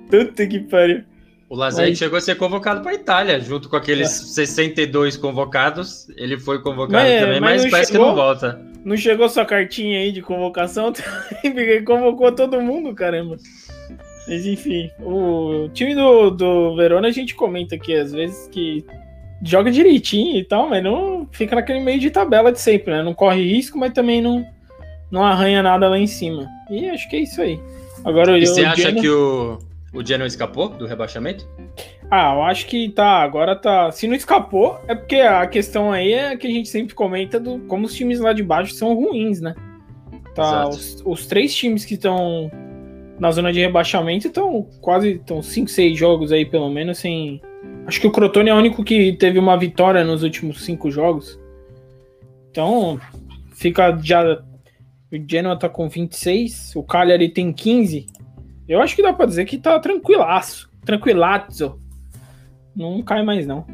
Puta que pariu. O Lasanha Mas... chegou a ser convocado para Itália, junto com aqueles é. 62 convocados. Ele foi convocado mas, também, mas, mas parece chegou, que não volta. Não chegou sua cartinha aí de convocação? Porque convocou todo mundo, caramba. Mas enfim, o time do, do Verona a gente comenta aqui às vezes que joga direitinho e tal, mas não fica naquele meio de tabela de sempre, né? Não corre risco, mas também não, não arranha nada lá em cima. E acho que é isso aí. Agora, e você acha que o o Genoa escapou do rebaixamento? Ah, eu acho que tá, agora tá. Se não escapou, é porque a questão aí é que a gente sempre comenta do como os times lá de baixo são ruins, né? Tá, os, os, três times que estão na zona de rebaixamento estão quase estão 5, 6 jogos aí, pelo menos, sem. Acho que o Crotone é o único que teve uma vitória nos últimos cinco jogos. Então, fica já. O Genoa tá com 26, o Cagliari tem 15. Eu acho que dá pra dizer que tá tranquilaço. Tranquilazo. Não cai mais, não.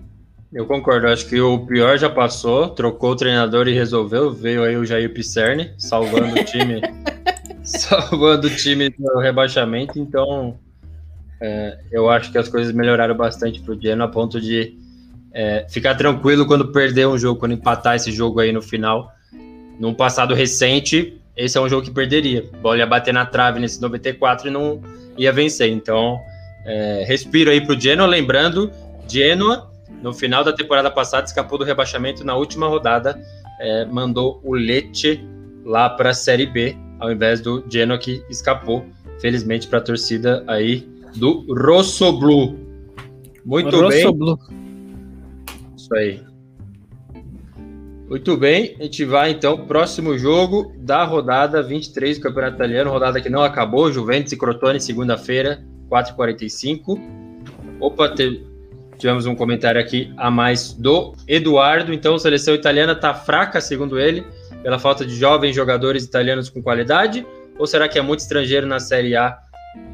Eu concordo, acho que o pior já passou, trocou o treinador e resolveu. Veio aí o Jair Pisserni, salvando o time. salvando o time do rebaixamento. Então, é, eu acho que as coisas melhoraram bastante pro Genoa, a ponto de é, ficar tranquilo quando perder um jogo, quando empatar esse jogo aí no final. Num passado recente, esse é um jogo que perderia. A bola ia bater na trave nesse 94 e não ia vencer. Então, é, respiro aí pro Genoa. Lembrando, Genoa, no final da temporada passada, escapou do rebaixamento na última rodada, é, mandou o Lecce lá para a Série B, ao invés do Genoa que escapou, felizmente, para a torcida aí do Rosso Blue. Muito Rosso bem. Blue. Isso aí. Muito bem, a gente vai então próximo jogo da rodada 23 do Campeonato Italiano, rodada que não acabou, Juventus e Crotone, segunda-feira, 4h45. Opa, tivemos um comentário aqui a mais do Eduardo, então a seleção italiana está fraca, segundo ele, pela falta de jovens jogadores italianos com qualidade, ou será que é muito estrangeiro na Série A?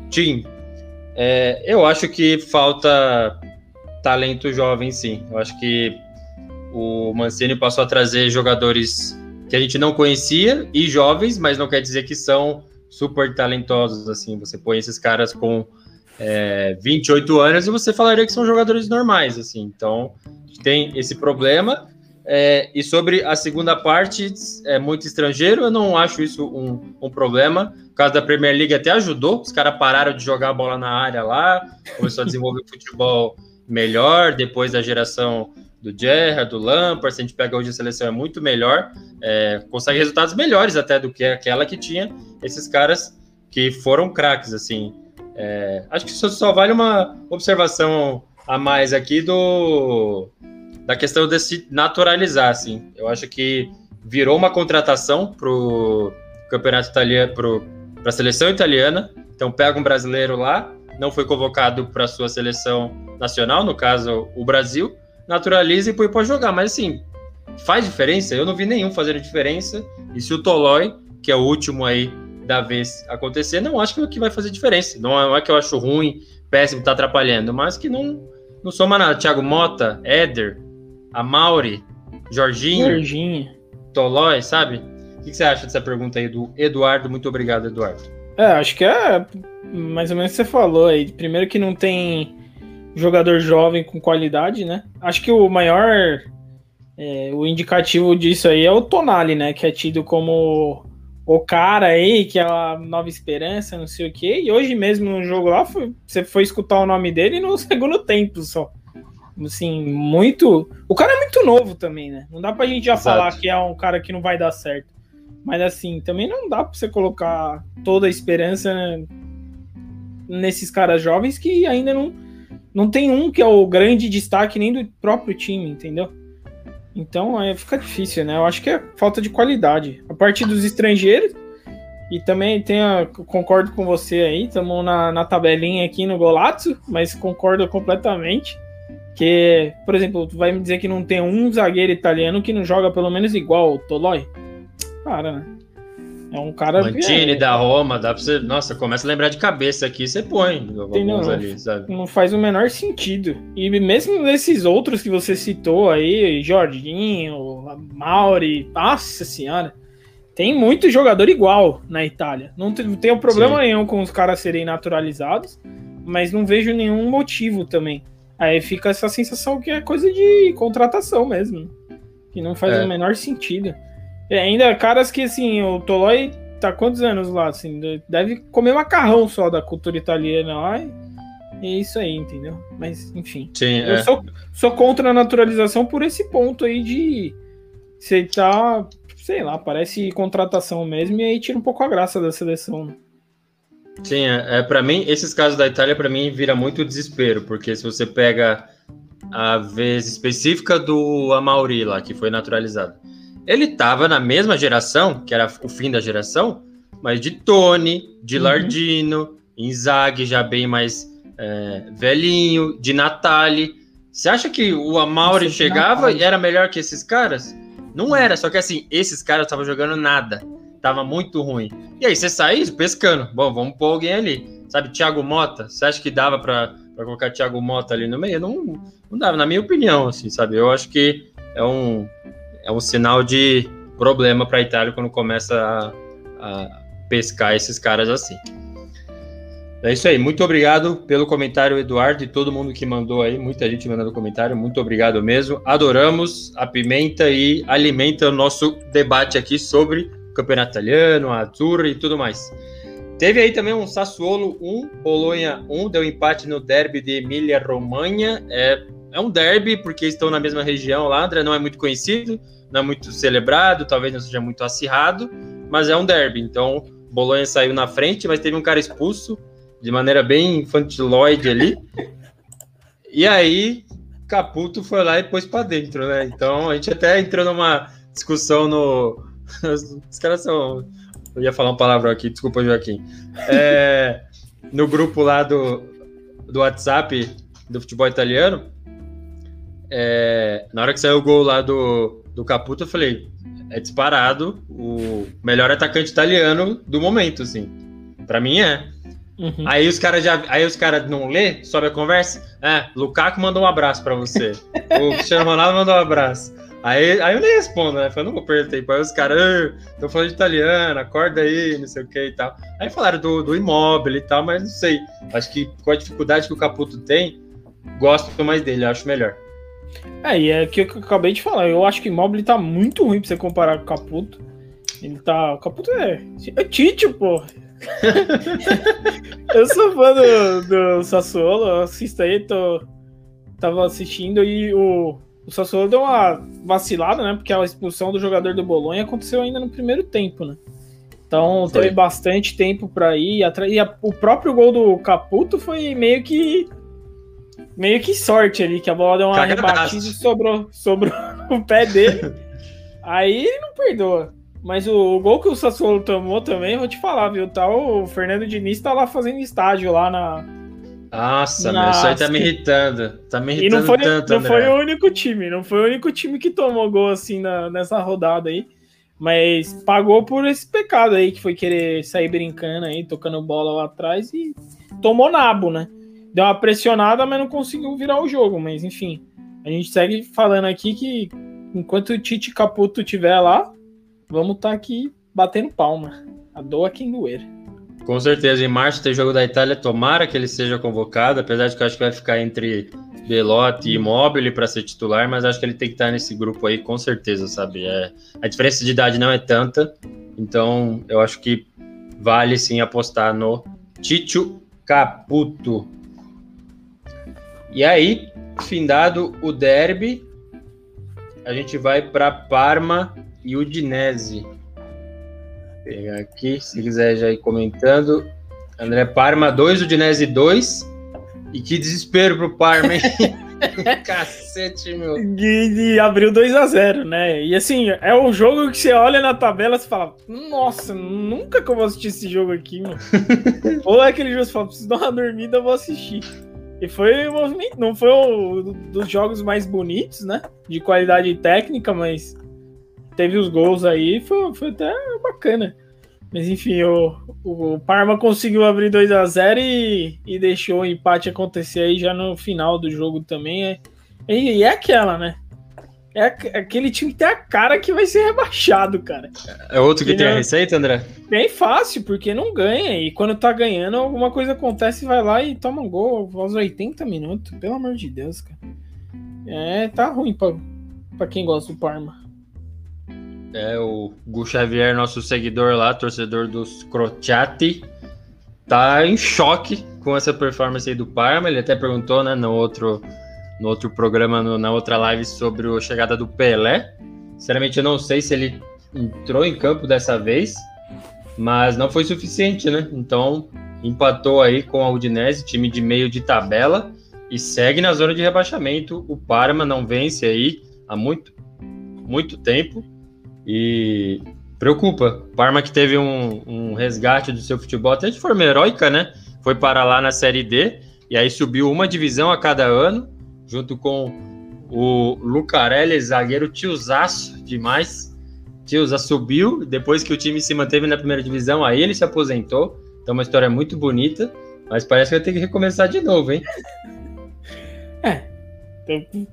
Tim, é, eu acho que falta talento jovem, sim. Eu acho que o Mancini passou a trazer jogadores que a gente não conhecia e jovens, mas não quer dizer que são super talentosos. Assim, você põe esses caras com é, 28 anos e você falaria que são jogadores normais. Assim, então tem esse problema. É, e sobre a segunda parte, é muito estrangeiro, eu não acho isso um, um problema. Caso da Premier League até ajudou, os caras pararam de jogar a bola na área lá, começou a desenvolver futebol melhor depois da geração do Gerrard, do Lampard, se a gente pega hoje a seleção é muito melhor, é, consegue resultados melhores até do que aquela que tinha esses caras que foram craques, assim. É, acho que isso só vale uma observação a mais aqui do da questão de se naturalizar, assim. Eu acho que virou uma contratação pro campeonato italiano, para a seleção italiana. Então pega um brasileiro lá, não foi convocado para sua seleção nacional, no caso o Brasil, naturaliza e põe para jogar. Mas assim, faz diferença? Eu não vi nenhum fazendo diferença. E se o Tolói, que é o último aí da vez acontecer, não acho que vai fazer diferença. Não é que eu acho ruim, péssimo, tá atrapalhando, mas que não, não soma nada. Thiago Mota, Éder, Amauri, Jorginho, Jorginho. Tolói, sabe? O que você acha dessa pergunta aí do Eduardo? Muito obrigado, Eduardo. É, acho que é mais ou menos o que você falou aí. Primeiro que não tem jogador jovem com qualidade, né? Acho que o maior é, o indicativo disso aí é o Tonali, né? Que é tido como o cara aí, que é a nova esperança, não sei o quê. E hoje mesmo no jogo lá, foi, você foi escutar o nome dele no segundo tempo só. Assim, muito. O cara é muito novo também, né? Não dá pra gente já Exato. falar que é um cara que não vai dar certo. Mas assim, também não dá pra você colocar toda a esperança nesses caras jovens que ainda não não tem um que é o grande destaque nem do próprio time, entendeu? Então é, fica difícil, né? Eu acho que é falta de qualidade. A partir dos estrangeiros, e também tem a, concordo com você aí, estamos na, na tabelinha aqui no Golazzo, mas concordo completamente. Que, por exemplo, tu vai me dizer que não tem um zagueiro italiano que não joga pelo menos igual o Toloi? Cara, né? É um cara. Mantini é, da Roma, dá pra você. Nossa, começa a lembrar de cabeça aqui, você põe alguns ali, sabe? Não faz o menor sentido. E mesmo nesses outros que você citou aí, Jorginho, Mauri, nossa senhora. Tem muito jogador igual na Itália. Não tenho problema Sim. nenhum com os caras serem naturalizados, mas não vejo nenhum motivo também. Aí fica essa sensação que é coisa de contratação mesmo. Que não faz é. o menor sentido. É, ainda caras que, assim, o Tolói tá quantos anos lá, assim, deve comer macarrão só da cultura italiana lá e é isso aí, entendeu? Mas, enfim. Sim, eu é. sou, sou contra a naturalização por esse ponto aí de você tá, sei lá, parece contratação mesmo e aí tira um pouco a graça da seleção, né? Sim, é, é para mim, esses casos da Itália, para mim, vira muito desespero, porque se você pega a vez específica do Amauri lá, que foi naturalizado, ele estava na mesma geração, que era o fim da geração, mas de Tony, de uhum. Lardino, Inzaghi já bem mais é, velhinho, de Natali. Você acha que o Amauri chegava e era melhor que esses caras? Não era, só que assim, esses caras estavam jogando nada. Tava muito ruim. E aí você sai pescando. Bom, vamos pôr alguém ali. Sabe, Thiago Mota? Você acha que dava para colocar Thiago Mota ali no meio? Não, não dava, na minha opinião, assim, sabe? Eu acho que é um, é um sinal de problema para a Itália quando começa a, a, pescar esses caras assim. É isso aí. Muito obrigado pelo comentário, Eduardo, e todo mundo que mandou aí. Muita gente mandando comentário. Muito obrigado mesmo. Adoramos a pimenta e alimenta o nosso debate aqui sobre o campeonato italiano, a Tour e tudo mais. Teve aí também um Sassuolo 1, Bolonha 1, deu empate no derby de Emília-Romanha. É, é um derby porque estão na mesma região lá, André não é muito conhecido não é muito celebrado, talvez não seja muito acirrado, mas é um derby. Então, Bolonha saiu na frente, mas teve um cara expulso de maneira bem infantiloide ali. e aí, Caputo foi lá e pôs para dentro, né? Então, a gente até entrou numa discussão no. Os caras são. Eu ia falar uma palavra aqui, desculpa, Joaquim. É, no grupo lá do, do WhatsApp do futebol italiano, é, na hora que saiu o gol lá do, do Caputo, eu falei, é disparado o melhor atacante italiano do momento, assim. Para mim é. Uhum. Aí os caras já, aí os caras não lê, sobe a conversa. É, Lukaku mandou um abraço para você. o Cristiano Ronaldo mandou um abraço. Aí, aí eu nem respondo, né? Falei, não vou perder tempo. Aí os caras, tô falando de italiano, acorda aí, não sei o que e tal. Aí falaram do, do imóvel e tal, mas não sei. Acho que com a dificuldade que o Caputo tem, gosto mais dele, acho melhor. É, e é o que eu acabei de falar. Eu acho que o Immobile tá muito ruim pra você comparar com o Caputo. Ele tá. O Caputo é. É Tite, pô. eu sou fã do, do Sassuolo, eu assisto aí, tô, tava assistindo e o, o Sassuolo deu uma vacilada, né? Porque a expulsão do jogador do Bolonha aconteceu ainda no primeiro tempo, né? Então foi. teve bastante tempo para ir. E a, o próprio gol do Caputo foi meio que. Meio que sorte ali, que a bola deu uma Cagadaço. rebatida e sobrou, sobrou o pé dele. Aí ele não perdoa. Mas o, o, gol que o Sassuolo tomou também, vou te falar, viu? Tá, o Fernando Diniz tá lá fazendo estágio lá na. Nossa, na... meu, isso aí tá me irritando. Tá me irritando e não foi, tanto, Não foi o único time, não foi o único time que tomou gol assim na, nessa rodada aí. Mas pagou por esse pecado aí, que foi querer sair brincando aí, tocando bola lá atrás e tomou nabo, né? Deu uma pressionada, mas não conseguiu virar o jogo. Mas enfim, a gente segue falando aqui que enquanto o Tite Caputo tiver lá, vamos estar tá aqui batendo palma. A doa quem doer. Com certeza, em março tem jogo da Itália, tomara que ele seja convocado, apesar de que eu acho que vai ficar entre Belotti e Mobile para ser titular, mas acho que ele tem que estar nesse grupo aí com certeza, sabe? É, a diferença de idade não é tanta, então eu acho que vale sim apostar no Tito Caputo. E aí, findado o derby, a gente vai para Parma e Udinese. Vou pegar aqui, se quiser já ir comentando. André Parma 2, Udinese 2. E que desespero pro Parma, hein? Cacete, meu. E, e abriu 2 a 0 né? E assim, é um jogo que você olha na tabela e fala: Nossa, nunca que eu vou assistir esse jogo aqui, mano. Ou é aquele jogo que você fala: Preciso dar uma dormida, eu vou assistir. E foi não foi um dos jogos mais bonitos, né? De qualidade técnica, mas teve os gols aí, foi, foi até bacana. Mas enfim, o, o Parma conseguiu abrir 2 a 0 e, e deixou o empate acontecer aí já no final do jogo também. É, e, é aquela, né? É aquele time que tem a cara que vai ser rebaixado, cara. É outro que e tem não, a receita, André? Bem fácil, porque não ganha. E quando tá ganhando, alguma coisa acontece vai lá e toma um gol aos 80 minutos. Pelo amor de Deus, cara. É, tá ruim pra, pra quem gosta do Parma. É, o Gu Xavier, nosso seguidor lá, torcedor dos Crociati, tá em choque com essa performance aí do Parma. Ele até perguntou, né, no outro, no outro programa, no, na outra live, sobre a chegada do Pelé. Sinceramente, eu não sei se ele entrou em campo dessa vez, mas não foi suficiente, né? Então, empatou aí com a Udinese, time de meio de tabela, e segue na zona de rebaixamento. O Parma não vence aí há muito, muito tempo. E preocupa. Parma que teve um, um, resgate do seu futebol até de forma heróica, né? Foi para lá na Série D e aí subiu uma divisão a cada ano, junto com o Lucarelli, zagueiro tiozaço demais. Tioza subiu, depois que o time se manteve na primeira divisão, aí ele se aposentou. Então uma história muito bonita, mas parece que vai ter que recomeçar de novo, hein? É,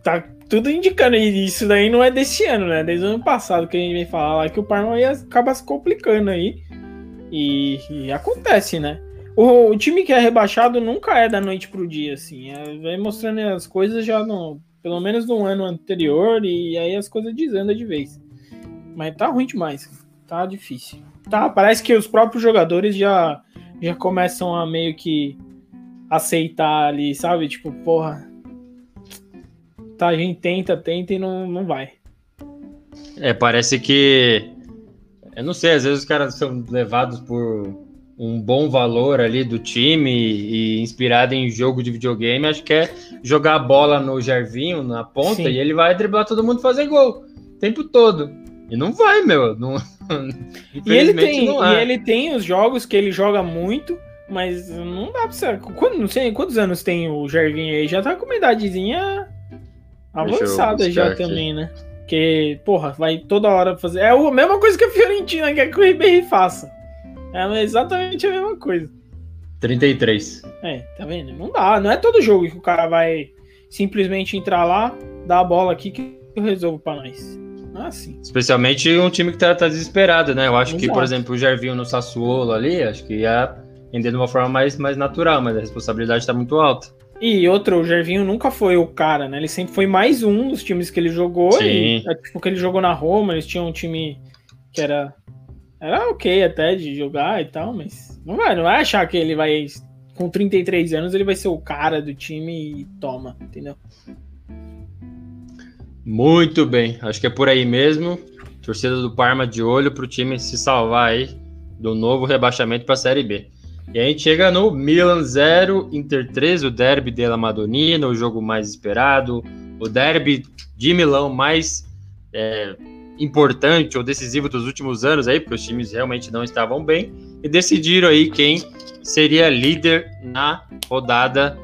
tá tudo indicando isso daí não é desse ano, né? Desde o ano passado que a gente vem falar lá que o Parma ia acaba se complicando aí. E, e acontece, né? O, o, time que é rebaixado nunca é da noite pro dia, assim. É, vem mostrando as coisas já no. Pelo menos no ano anterior, e aí as coisas desandam de vez. Mas tá ruim demais. Tá difícil. Tá, parece que os próprios jogadores já, já começam a meio que aceitar ali, sabe? Tipo, porra, tá, a gente tenta, tenta e não, não vai. É, parece que. Eu não sei, às vezes os caras são levados por um bom valor ali do time e inspirado em jogo de videogame, acho que é jogar a bola no Gervinho, na ponta, Sim. e ele vai driblar todo mundo e fazer gol o tempo todo. E não vai, meu. Não, e, ele tem, e ele tem os jogos que ele joga muito, mas não dá pra ser. Quando, não sei quantos anos tem o Gervinho aí, já tá com uma idadezinha avançada já aqui. também, né? Porque, porra, vai toda hora fazer. É a mesma coisa que a Fiorentina quer que o Ribéry faça. É exatamente a mesma coisa. 33. É, tá vendo? Não dá. Não é todo jogo que o cara vai simplesmente entrar lá, dar a bola aqui que eu resolvo pra nós. Não é assim. Especialmente um time que tá, tá desesperado, né? Eu acho Exato. que, por exemplo, o Gervinho no Sassuolo ali, acho que ia render de uma forma mais, mais natural, mas a responsabilidade tá muito alta. E outro, o Gervinho nunca foi o cara, né? Ele sempre foi mais um dos times que ele jogou. Sim. E, é, tipo, que ele jogou na Roma, eles tinham um time que era. Era ok até de jogar e tal, mas. Não vai, não vai achar que ele vai. Com 33 anos, ele vai ser o cara do time e toma, entendeu? Muito bem, acho que é por aí mesmo. Torcida do Parma de olho para o time se salvar aí do novo rebaixamento para a Série B. E a gente chega no Milan 0, Inter 3, o derby della Madonnina, o jogo mais esperado, o derby de Milão mais é, importante ou decisivo dos últimos anos aí, porque os times realmente não estavam bem, e decidiram aí quem seria líder na rodada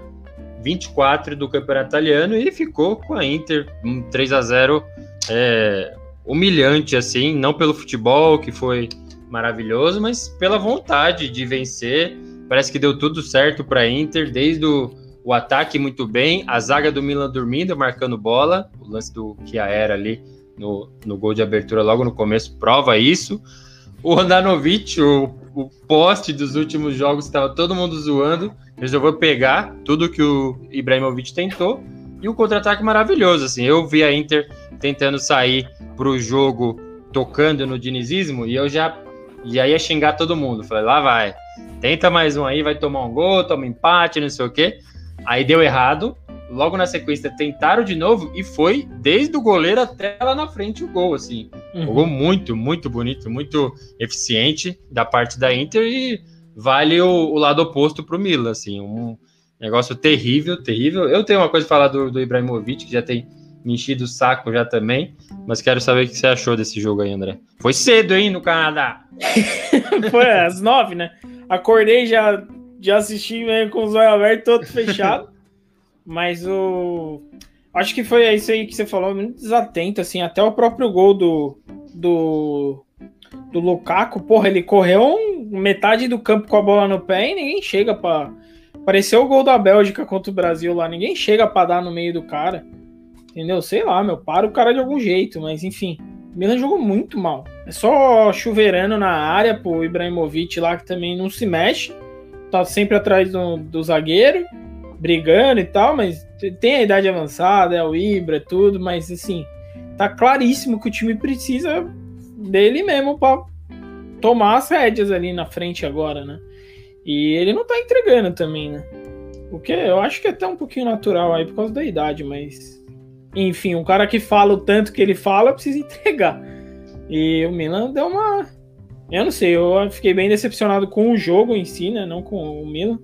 24 do Campeonato Italiano e ficou com a Inter um 3 a 0 é, humilhante assim, não pelo futebol que foi maravilhoso, mas pela vontade de vencer. Parece que deu tudo certo para a Inter, desde o, o, ataque muito bem, a zaga do Milan dormindo, marcando bola, o lance do era ali no, no gol de abertura logo no começo prova isso. O Randanovic, o, o poste dos últimos jogos, estava todo mundo zoando, resolveu pegar tudo que o Ibrahimovic tentou e o contra-ataque maravilhoso. Assim, eu vi a Inter tentando sair para o jogo tocando no dinizismo e eu já, já ia xingar todo mundo. Falei, lá vai, tenta mais um aí, vai tomar um gol, toma um empate, não sei o quê. Aí deu errado. Logo na sequência tentaram de novo e foi desde o goleiro até lá na frente o gol, assim. Uhum. Um gol muito, muito bonito, muito eficiente da parte da Inter e vale o, o lado oposto para o Milan, assim. Um negócio terrível, terrível. Eu tenho uma coisa a falar do, do Ibrahimovic, que já tem me enchido o saco já também, mas quero saber o que você achou desse jogo aí, André. Foi cedo, hein, no Canadá? Foi às nove, né? Acordei já, já assisti meio com os olhos abertos, todo fechado. mas o. Acho que foi isso aí que você falou, muito desatento, assim, até o próprio gol do. do. do Lukaku, porra, ele correu metade do campo com a bola no pé e ninguém chega para Pareceu o gol da Bélgica contra o Brasil lá, ninguém chega para dar no meio do cara. Entendeu? Sei lá, meu, para o cara de algum jeito, mas enfim. Milan jogou muito mal. É só chuveirando na área pro Ibrahimovic lá, que também não se mexe. Tá sempre atrás do, do zagueiro, brigando e tal, mas tem a idade avançada, é o Ibra, é tudo, mas assim, tá claríssimo que o time precisa dele mesmo para tomar as rédeas ali na frente agora, né? E ele não tá entregando também, né? O que eu acho que é até um pouquinho natural aí por causa da idade, mas enfim, um cara que fala o tanto que ele fala precisa entregar. E o Milan deu uma. Eu não sei, eu fiquei bem decepcionado com o jogo em si, né? Não com o Milan.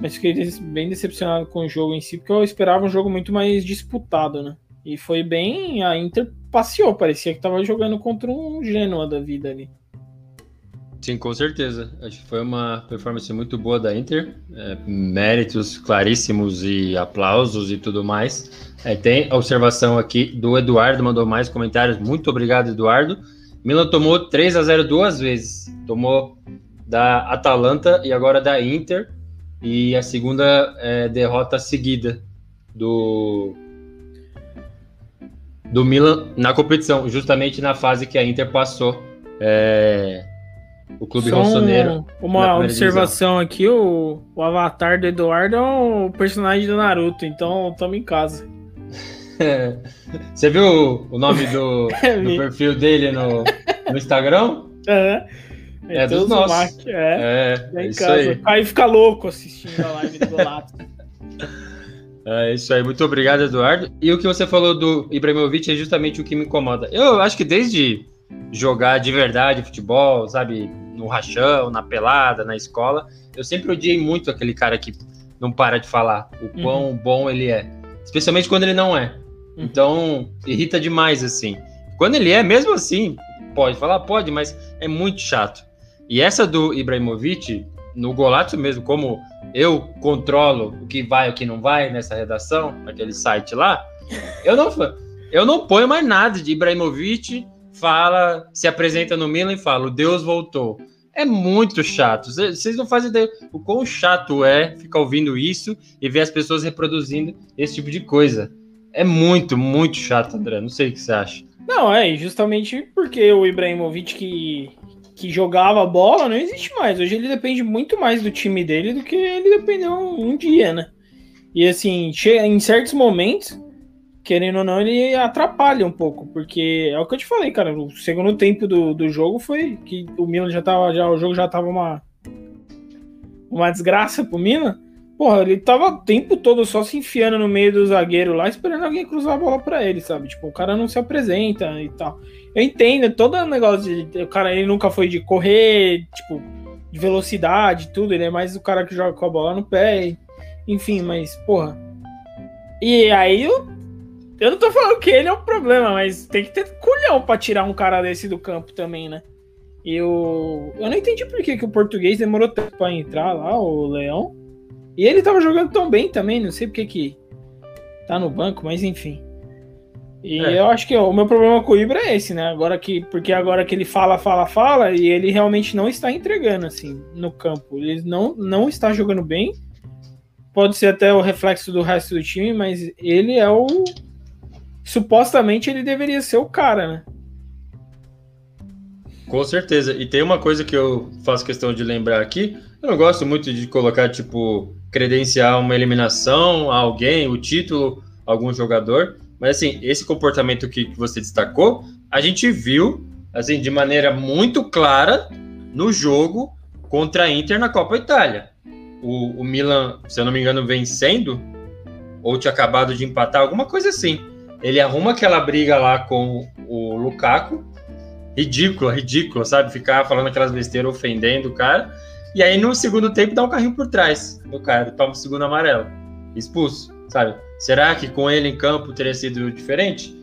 Mas fiquei bem decepcionado com o jogo em si, porque eu esperava um jogo muito mais disputado, né? E foi bem. A Inter passeou, parecia que tava jogando contra um Genoa da vida ali. Sim, com certeza. Acho que foi uma performance muito boa da Inter. É, méritos claríssimos e aplausos e tudo mais. É, tem a observação aqui do Eduardo, mandou mais comentários. Muito obrigado, Eduardo. Milan tomou 3 a 0 duas vezes. Tomou da Atalanta e agora da Inter. E a segunda é, derrota seguida do, do Milan na competição, justamente na fase que a Inter passou. É, o clube Só rossoneiro. uma observação divisão. aqui: o, o avatar do Eduardo é o personagem do Naruto, então estamos em casa. Você viu o nome do, do perfil dele no, no Instagram? É. É, é dos nossos. É, é, é isso aí. Aí fica louco assistindo a live do Golato. É isso aí, muito obrigado, Eduardo. E o que você falou do Ibrahimovic é justamente o que me incomoda. Eu acho que desde jogar de verdade futebol, sabe, no rachão, na pelada, na escola. Eu sempre odiei muito aquele cara que não para de falar o quão uhum. bom ele é, especialmente quando ele não é. Uhum. Então, irrita demais assim. Quando ele é, mesmo assim, pode falar, pode, mas é muito chato. E essa do Ibrahimovic, no Golato mesmo, como eu controlo o que vai e o que não vai nessa redação, naquele site lá, eu não, eu não ponho mais nada de Ibrahimovic fala, se apresenta no Milan e fala: o Deus voltou. É muito chato. Vocês não fazem ideia o quão chato é ficar ouvindo isso e ver as pessoas reproduzindo esse tipo de coisa. É muito, muito chato, André. Não sei o que você acha. Não, é justamente porque o Ibrahimovic que, que jogava bola não existe mais. Hoje ele depende muito mais do time dele do que ele dependeu um dia, né? E assim, em certos momentos, querendo ou não, ele atrapalha um pouco, porque é o que eu te falei, cara. O segundo tempo do, do jogo foi que o Milan já tava. Já, o jogo já tava uma. uma desgraça pro Milan. Porra, ele tava o tempo todo só se enfiando no meio do zagueiro lá, esperando alguém cruzar a bola para ele, sabe? Tipo, o cara não se apresenta e tal. Eu entendo todo o negócio de. O cara ele nunca foi de correr, tipo, de velocidade tudo. Ele é mais o cara que joga com a bola no pé. Enfim, mas, porra. E aí eu. Eu não tô falando que ele é o problema, mas tem que ter culhão pra tirar um cara desse do campo também, né? Eu, eu não entendi por que, que o português demorou tempo pra entrar lá, o Leão. E ele tava jogando tão bem também, não sei porque que tá no banco, mas enfim. E é. eu acho que o meu problema com o Ibra é esse, né? Agora que, porque agora que ele fala, fala, fala, e ele realmente não está entregando, assim, no campo. Ele não, não está jogando bem. Pode ser até o reflexo do resto do time, mas ele é o. Supostamente ele deveria ser o cara, né? Com certeza. E tem uma coisa que eu faço questão de lembrar aqui. Eu não gosto muito de colocar, tipo, credenciar uma eliminação a alguém, o título, algum jogador. Mas assim, esse comportamento que, você destacou, a gente viu assim de maneira muito clara no jogo contra a Inter na Copa Itália. O, o Milan, se eu não me engano, vencendo ou tinha acabado de empatar, alguma coisa assim. Ele arruma aquela briga lá com o Lukaku, ridícula, ridícula, sabe? Ficar falando aquelas besteiras, ofendendo o cara. E aí no segundo tempo dá um carrinho por trás do cara, toma o segundo amarelo. Expulso, sabe? Será que com ele em campo teria sido diferente?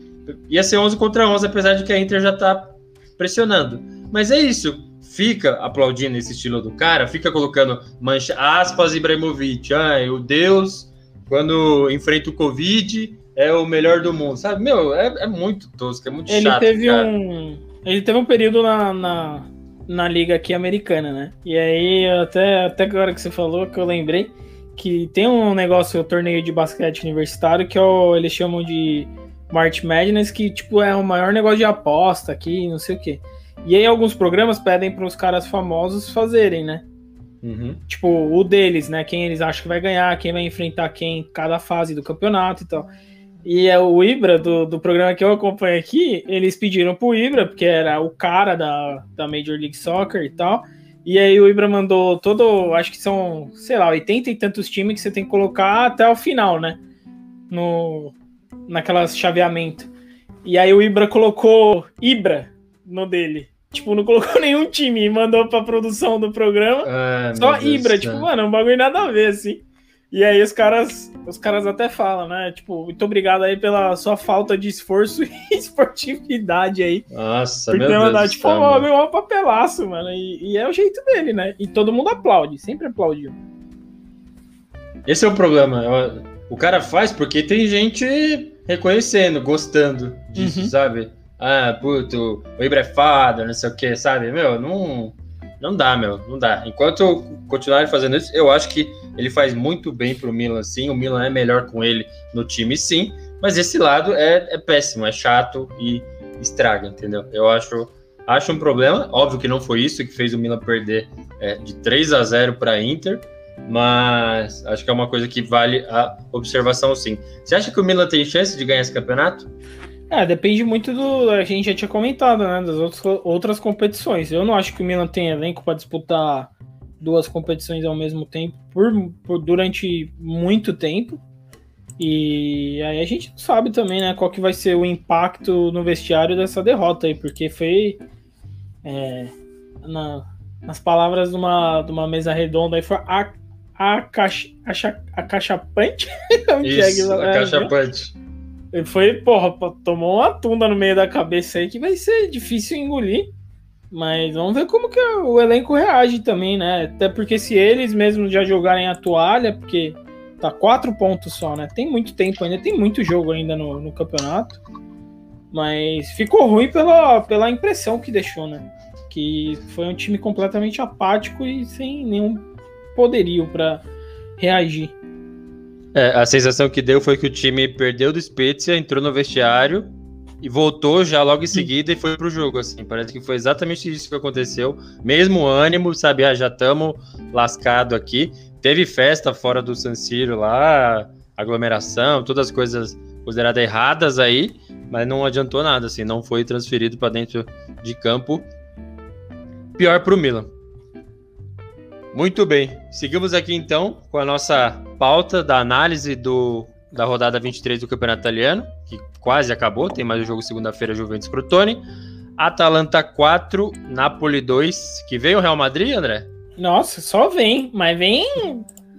Ia ser 11 contra 11, apesar de que a Inter já tá pressionando. Mas é isso. Fica aplaudindo esse estilo do cara, fica colocando mancha, aspas Ibrahimovic. Ai, o Deus, quando enfrenta o Covid, é o melhor do mundo, sabe? Meu, é, é muito tosco, é muito ele chato. Teve cara. um, ele teve um período na, na, na liga aqui americana, né? E aí, até, até agora que você falou, que eu lembrei que tem um negócio, o um torneio de basquete universitário, que é o, eles chamam de March Madness, que tipo é o maior negócio de aposta aqui, não sei o quê. E aí alguns programas pedem para os caras famosos fazerem, né? Uhum. Tipo, o deles, né? Quem eles acham que vai ganhar, quem vai enfrentar quem em cada fase do campeonato e tal. E é o Ibra, do, do programa que eu acompanho aqui, eles pediram pro Ibra, porque era o cara da, da Major League Soccer e tal. E aí o Ibra mandou todo, acho que são, sei lá, 80 e tantos times que você tem que colocar até o final, né? No, naquela chaveamento. E aí o Ibra colocou Ibra no dele. Tipo, não colocou nenhum time e mandou pra produção do programa. Ah, só Ibra, tipo, mano, é um bagulho nada a ver, assim. E aí os caras, os caras até falam, né? Tipo, muito obrigado aí pela sua falta de esforço e esportividade aí. Nossa, meu Deus mandado, tipo, ó, meu um papelaço, mano. E, e, é o jeito dele, né? E todo mundo aplaude, sempre aplaudiu. Esse é o problema. O cara faz porque tem gente reconhecendo, gostando disso, uhum. sabe? Ah, puto, o Ibra é fada, não sei o que, sabe? Meu, não não dá, meu, não dá. Enquanto continuarem fazendo isso, eu acho que ele faz muito bem pro Milan, sim. O Milan é melhor com ele no time, sim. Mas esse lado é, é péssimo, é chato e estraga, entendeu? Eu acho, acho um problema. Óbvio que não foi isso que fez o Milan perder é, de 3 a 0 para a Inter, mas acho que é uma coisa que vale a observação, sim. Você acha que o Milan tem chance de ganhar esse campeonato? É, depende muito do. A gente já tinha comentado, né? Das outras, outras competições. Eu não acho que o Milan tem elenco para disputar duas competições ao mesmo tempo por, por, durante muito tempo. E aí a gente não sabe também, né, qual que vai ser o impacto no vestiário dessa derrota aí, porque foi é, na, nas palavras de uma, de uma mesa redonda aí foi a, a, caixa, a, a cachapante. Isso, a cachapante. Ele foi, porra, tomou uma tunda no meio da cabeça aí que vai ser difícil engolir. Mas vamos ver como que o elenco reage também, né? Até porque se eles mesmos já jogarem a toalha, porque tá quatro pontos só, né? Tem muito tempo ainda, tem muito jogo ainda no, no campeonato. Mas ficou ruim pela, pela impressão que deixou, né? Que foi um time completamente apático e sem nenhum poderio para reagir. É, a sensação que deu foi que o time perdeu do Spezia, entrou no vestiário e voltou já logo em seguida e foi pro jogo, assim. Parece que foi exatamente isso que aconteceu. Mesmo ânimo, sabe? Ah, já estamos lascado aqui. Teve festa fora do San Siro lá, aglomeração, todas as coisas consideradas erradas aí, mas não adiantou nada, assim. Não foi transferido para dentro de campo. Pior pro Milan. Muito bem. Seguimos aqui então com a nossa pauta da análise do, da rodada 23 do Campeonato Italiano, que quase acabou. Tem mais um jogo segunda-feira, Juventus Crotone. Atalanta 4, Napoli 2. Que veio o Real Madrid, André? Nossa, só vem, mas vem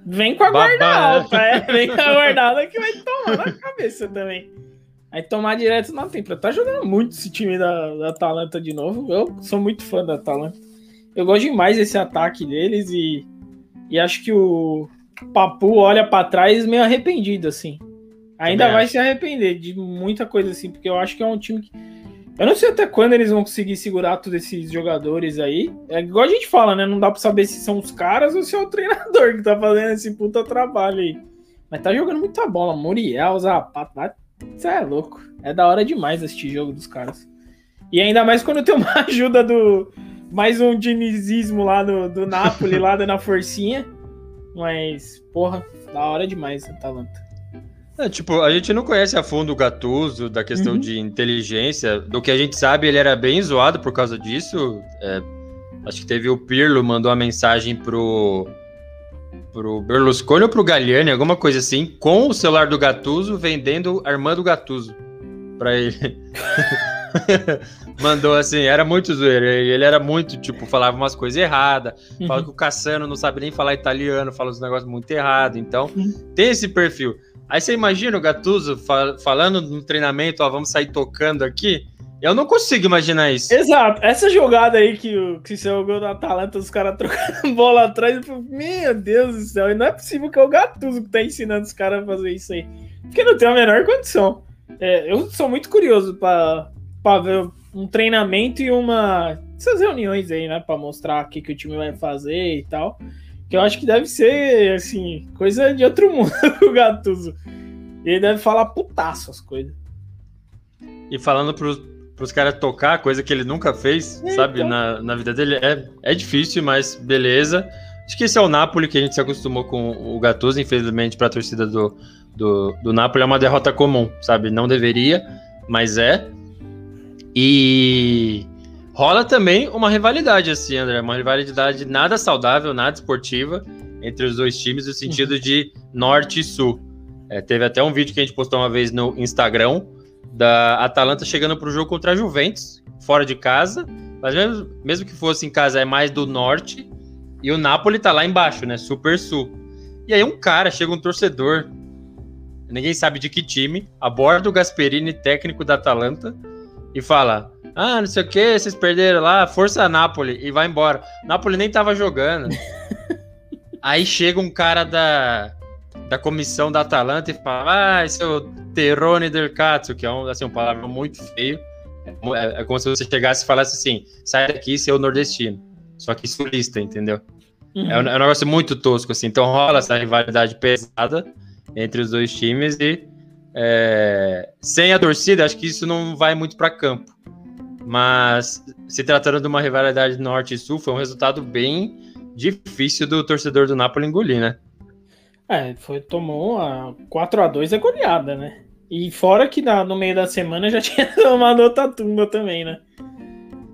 vem com a guarda alta, é, vem com a guardada que vai tomar na cabeça também. Aí tomar direto na tempra. Tá jogando muito esse time da, da Atalanta de novo. Eu sou muito fã da Atalanta. Eu gosto demais desse ataque deles e, e acho que o Papu olha para trás meio arrependido, assim. Ainda vai se arrepender de muita coisa assim, porque eu acho que é um time que eu não sei até quando eles vão conseguir segurar todos esses jogadores aí. É igual a gente fala, né? Não dá pra saber se são os caras ou se é o treinador que tá fazendo esse puta trabalho aí. Mas tá jogando muita bola. Muriel, Zapata. Isso é louco. É da hora demais assistir jogo dos caras. E ainda mais quando tem uma ajuda do. Mais um dinizismo lá do, do Napoli, lá dando a forcinha. Mas, porra, da hora demais Atalanta. É, tipo, a gente não conhece a fundo o Gattuso, da questão uhum. de inteligência. Do que a gente sabe, ele era bem zoado por causa disso. É, acho que teve o Pirlo, mandou uma mensagem pro, pro Berlusconi ou pro Galliani, alguma coisa assim, com o celular do Gattuso, vendendo Armando Gattuso pra ele. Mandou assim, era muito zoeiro. Ele era muito, tipo, falava umas coisas erradas. Uhum. Fala que o Cassano não sabe nem falar italiano, fala uns negócios muito errados. Então, uhum. tem esse perfil. Aí você imagina o Gattuso fal falando no treinamento, ó, vamos sair tocando aqui. Eu não consigo imaginar isso. Exato. Essa jogada aí que, o, se jogou na Atalanta, os caras trocando bola atrás, eu falei, meu Deus do céu, e não é possível que é o Gattuso que tá ensinando os caras a fazer isso aí. Porque não tem a menor condição. É, eu sou muito curioso para ver um treinamento e uma. essas reuniões aí, né? Pra mostrar o que, que o time vai fazer e tal. Que eu acho que deve ser, assim, coisa de outro mundo o Gattuso. Ele deve falar putaço as coisas. E falando pros, pros caras tocar, coisa que ele nunca fez, é, sabe, então... na, na vida dele, é, é difícil, mas beleza. Acho que esse é o Napoli que a gente se acostumou com o Gattuso, infelizmente, para a torcida do, do, do Napoli é uma derrota comum, sabe? Não deveria, mas é. E rola também uma rivalidade, assim, André. Uma rivalidade nada saudável, nada esportiva entre os dois times, no sentido de norte e sul. É, teve até um vídeo que a gente postou uma vez no Instagram da Atalanta chegando para o jogo contra a Juventus, fora de casa. Mas mesmo, mesmo que fosse em casa, é mais do norte. E o Napoli tá lá embaixo, né? Super sul. E aí um cara, chega um torcedor, ninguém sabe de que time, aborda o Gasperini, técnico da Atalanta, e fala: ah, não sei o que, vocês perderam lá, força Napoli, e vai embora. Napoli nem tava jogando. Aí chega um cara da, da comissão da Atalanta e fala: Ah, esse é o Terone del Cazzo, que é um, assim, um palavra muito feio. É, é, como se você chegasse e falasse assim: sai daqui, seu nordestino. Só que sulista, entendeu? Uhum. É, um, é, um, negócio muito tosco, assim. Então rola essa rivalidade pesada entre os dois times e é, sem a torcida, acho que isso não vai muito para campo. Mas se tratando de uma rivalidade norte e sul, foi um resultado bem difícil do torcedor do Napoli engolir, né? É, foi, tomou a 4 a 2 é goleada, né? E fora que na, no meio da semana já tinha tomado outra tumba também, né?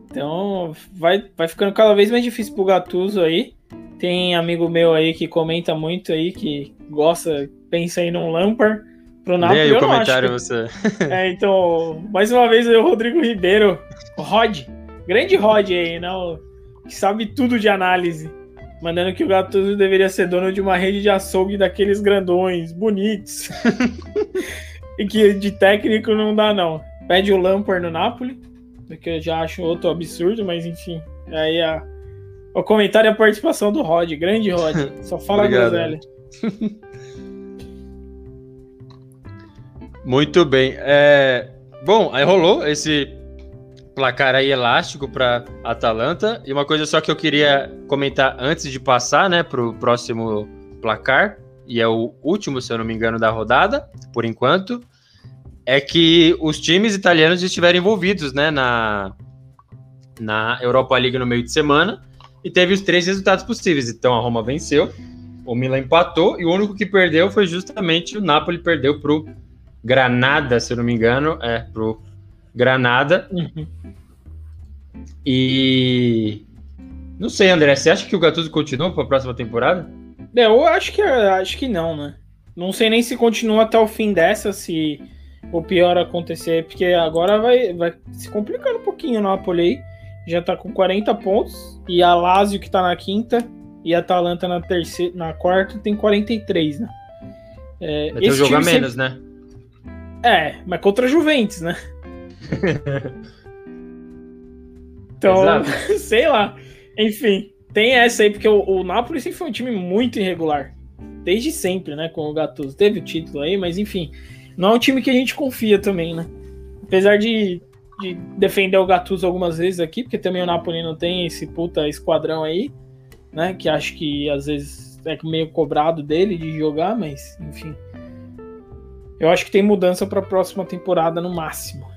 Então vai, vai ficando cada vez mais difícil pro Gattuso aí. Tem amigo meu aí que comenta muito aí, que gosta, pensa aí num Lampard pro Napoli. aí o comentário que... você. É, então, mais uma vez o Rodrigo Ribeiro, o Rod, grande Rod aí, né? O, que sabe tudo de análise. Mandando que o Gattuso deveria ser dono de uma rede de açougue daqueles grandões, bonitos. e que de técnico não dá, não. Pede o Lampard no Napoli, que eu já acho outro absurdo, mas enfim. Aí a, o comentário e a participação do Rod, grande Rod. Só fala groselha. Muito bem. É... Bom, aí rolou esse placar aí elástico para Atalanta. E uma coisa só que eu queria comentar antes de passar, né, para o próximo placar, e é o último, se eu não me engano, da rodada, por enquanto, é que os times italianos estiveram envolvidos, né, na, na Europa League no meio de semana, e teve os três resultados possíveis. Então a Roma venceu, o Milan empatou, e o único que perdeu foi justamente o Napoli, perdeu para o Granada, se eu não me engano, é pro Granada. Uhum. E Não sei, André, você acha que o Gattuso continua para a próxima temporada? É, eu acho que acho que não, né? Não sei nem se continua até o fim dessa, se o pior acontecer, porque agora vai, vai se complicando um pouquinho o Napoli aí. Já tá com 40 pontos, e a Lazio que tá na quinta, e a Atalanta na terceira, na quarta tem 43, né? É, vai ter um jogo a menos, sempre... né? É, mas contra a Juventus, né? então, sei lá. Enfim, tem essa aí, porque o, o Napoli sempre foi um time muito irregular. Desde sempre, né? Com o Gattuso. Teve o título aí, mas enfim. Não é um time que a gente confia também, né? Apesar de, de defender o Gattuso algumas vezes aqui, porque também o Napoli não tem esse puta esquadrão aí, né? Que acho que às vezes é meio cobrado dele de jogar, mas enfim. Eu acho que tem mudança para a próxima temporada no máximo.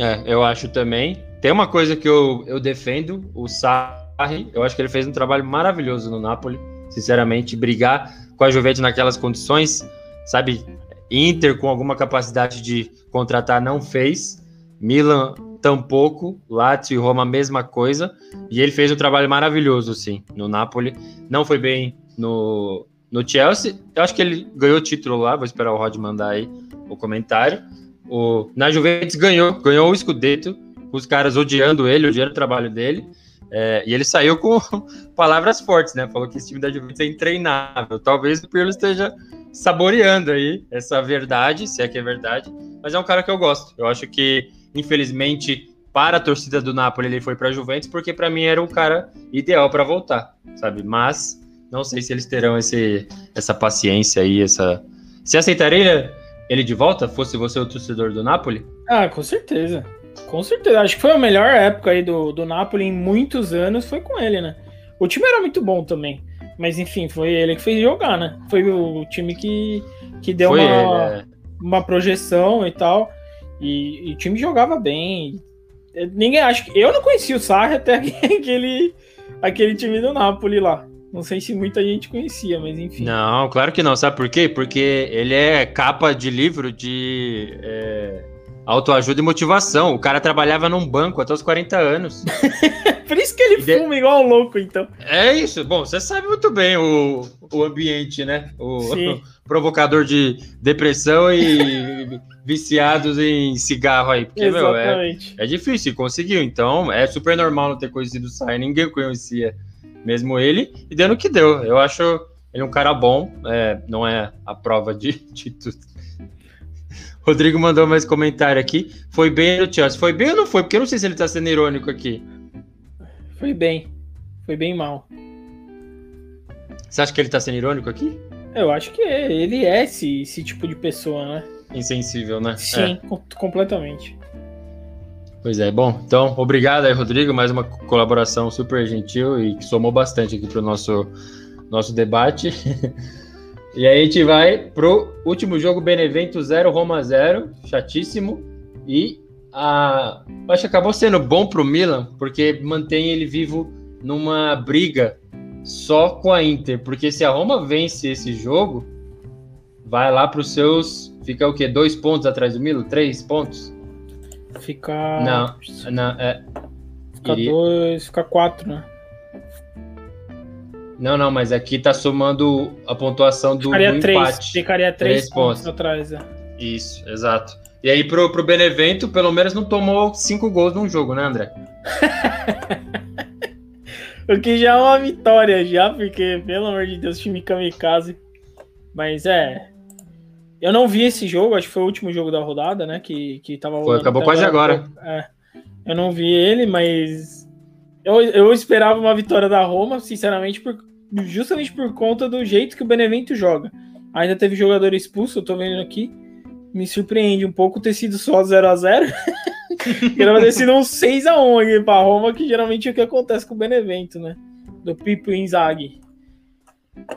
É, eu acho também. Tem uma coisa que eu, eu defendo, o Sarri, eu acho que ele fez um trabalho maravilhoso no Napoli, sinceramente, brigar com a Juventus naquelas condições, sabe? Inter com alguma capacidade de contratar não fez, Milan tampouco, Lazio e Roma mesma coisa, e ele fez um trabalho maravilhoso, sim, no Napoli. Não foi bem no, no Chelsea, eu acho que ele ganhou o título lá, vou esperar o Rod mandar aí o comentário. O, na Juventus ganhou, ganhou o Scudetto, os caras odiando ele, odiando o trabalho dele. É, e ele saiu com palavras fortes, né? Falou que esse time da Juventus é intreinável. Talvez o Pirlo esteja saboreando aí essa verdade, se é que é verdade. Mas é um cara que eu gosto. Eu acho que, infelizmente, para a torcida do Napoli, ele foi para a Juventus, porque para mim era um cara ideal para voltar, sabe? Mas não sei se eles terão esse, essa paciência aí, essa. Você aceitaria ele de volta, fosse você o torcedor do Napoli? Ah, com certeza. Com certeza. Acho que foi a melhor época aí do, do Napoli em muitos anos, foi com ele, né? O time era muito bom também. Mas enfim, foi ele que fez jogar, né? Foi o time que, que deu uma, ele, é. uma projeção e tal. E, e, o time jogava bem. Ninguém acha que. Eu não conhecia o Sarri até aquele, aquele time do Napoli lá. Não sei se muita gente conhecia, mas enfim. Não, claro que não. Sabe por quê? Porque ele é capa de livro de é, autoajuda e motivação. O cara trabalhava num banco até os 40 anos. por isso que ele de... fuma igual um louco, então. É isso. Bom, você sabe muito bem o, o ambiente, né? O, o provocador de depressão e viciados em cigarro aí. Porque, Exatamente. meu, é, é difícil, conseguiu. Então, é super normal não ter conhecido o Sai. Ninguém conhecia mesmo ele, e dando o que deu. Eu acho ele um cara bom, é, não é a prova de, de tudo. Rodrigo mandou mais comentário aqui. Foi bem no Chelsea. Foi bem ou não foi? Porque eu não sei se ele tá sendo irônico aqui. Foi bem. Foi bem mal. Você acha que ele tá sendo irônico aqui? Eu acho que é. ele é esse, esse tipo de pessoa, né? Insensível, né? Sim, é. completamente. Pois é, bom, então obrigado aí, Rodrigo, mais uma colaboração super gentil e que somou bastante aqui para o nosso, nosso debate. e aí a gente vai pro último jogo, Benevento 0, Roma 0, chatíssimo, e a, acho que acabou sendo bom para o Milan, porque mantém ele vivo numa briga só com a Inter, porque se a Roma vence esse jogo, vai lá para os seus, fica o quê? Dois pontos atrás do Milan? Três pontos? Fica. Não, não, é. Fica iria... dois, fica quatro, né? Não, não, mas aqui tá somando a pontuação do, ficaria do três, empate. Ficaria três, três pontos, pontos atrás, é. Isso, exato. E aí pro, pro Benevento, pelo menos não tomou cinco gols num jogo, né, André? o que já é uma vitória, já, porque, pelo amor de Deus, time kamikaze. Mas é, eu não vi esse jogo, acho que foi o último jogo da rodada, né? Que, que tava Foi, acabou quase agora. É, eu não vi ele, mas eu, eu esperava uma vitória da Roma, sinceramente, por, justamente por conta do jeito que o Benevento joga. Ainda teve jogador expulso, eu tô vendo aqui. Me surpreende um pouco ter sido só 0 a 0 Era ter sido um 6x1 aqui pra Roma, que geralmente é o que acontece com o Benevento, né? Do Pipo Inzaghi.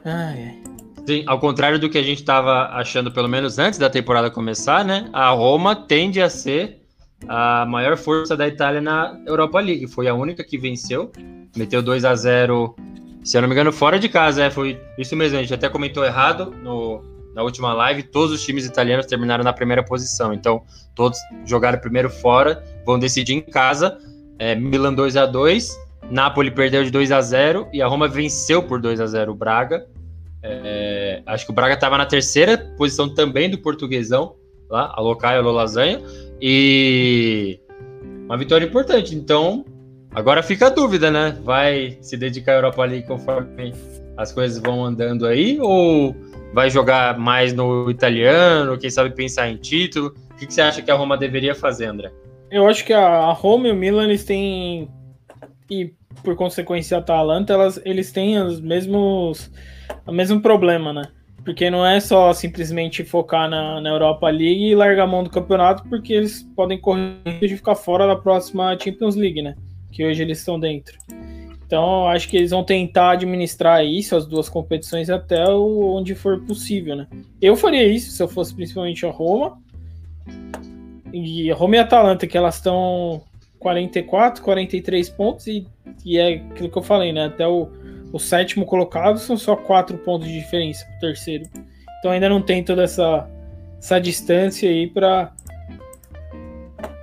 Ai, ai. Sim, ao contrário do que a gente estava achando, pelo menos antes da temporada começar, né? A Roma tende a ser a maior força da Itália na Europa League. Foi a única que venceu, meteu 2 a 0 se eu não me engano, fora de casa. É, foi isso mesmo, a gente até comentou errado no, na última live. Todos os times italianos terminaram na primeira posição. Então, todos jogaram primeiro fora, vão decidir em casa. É, Milan 2 a 2 Napoli perdeu de 2 a 0 e a Roma venceu por 2 a 0 o Braga. É, acho que o Braga estava na terceira posição também do portuguesão, lá, a Locaio, a Lasanha, e uma vitória importante. Então, agora fica a dúvida, né? Vai se dedicar à Europa League conforme as coisas vão andando aí, ou vai jogar mais no italiano, quem sabe pensar em título? O que, que você acha que a Roma deveria fazer, André? Eu acho que a Roma e o Milan eles têm e por consequência a Atalanta, elas, eles têm os mesmos o mesmo problema, né? Porque não é só simplesmente focar na, na Europa League e largar a mão do campeonato, porque eles podem correr de ficar fora da próxima Champions League, né? Que hoje eles estão dentro. Então, acho que eles vão tentar administrar isso, as duas competições, até onde for possível, né? Eu faria isso se eu fosse principalmente a Roma. E a Roma e a Atalanta, que elas estão 44, 43 pontos, e, e é aquilo que eu falei, né? Até o, o sétimo colocado são só quatro pontos de diferença pro terceiro. Então ainda não tem toda essa, essa distância aí para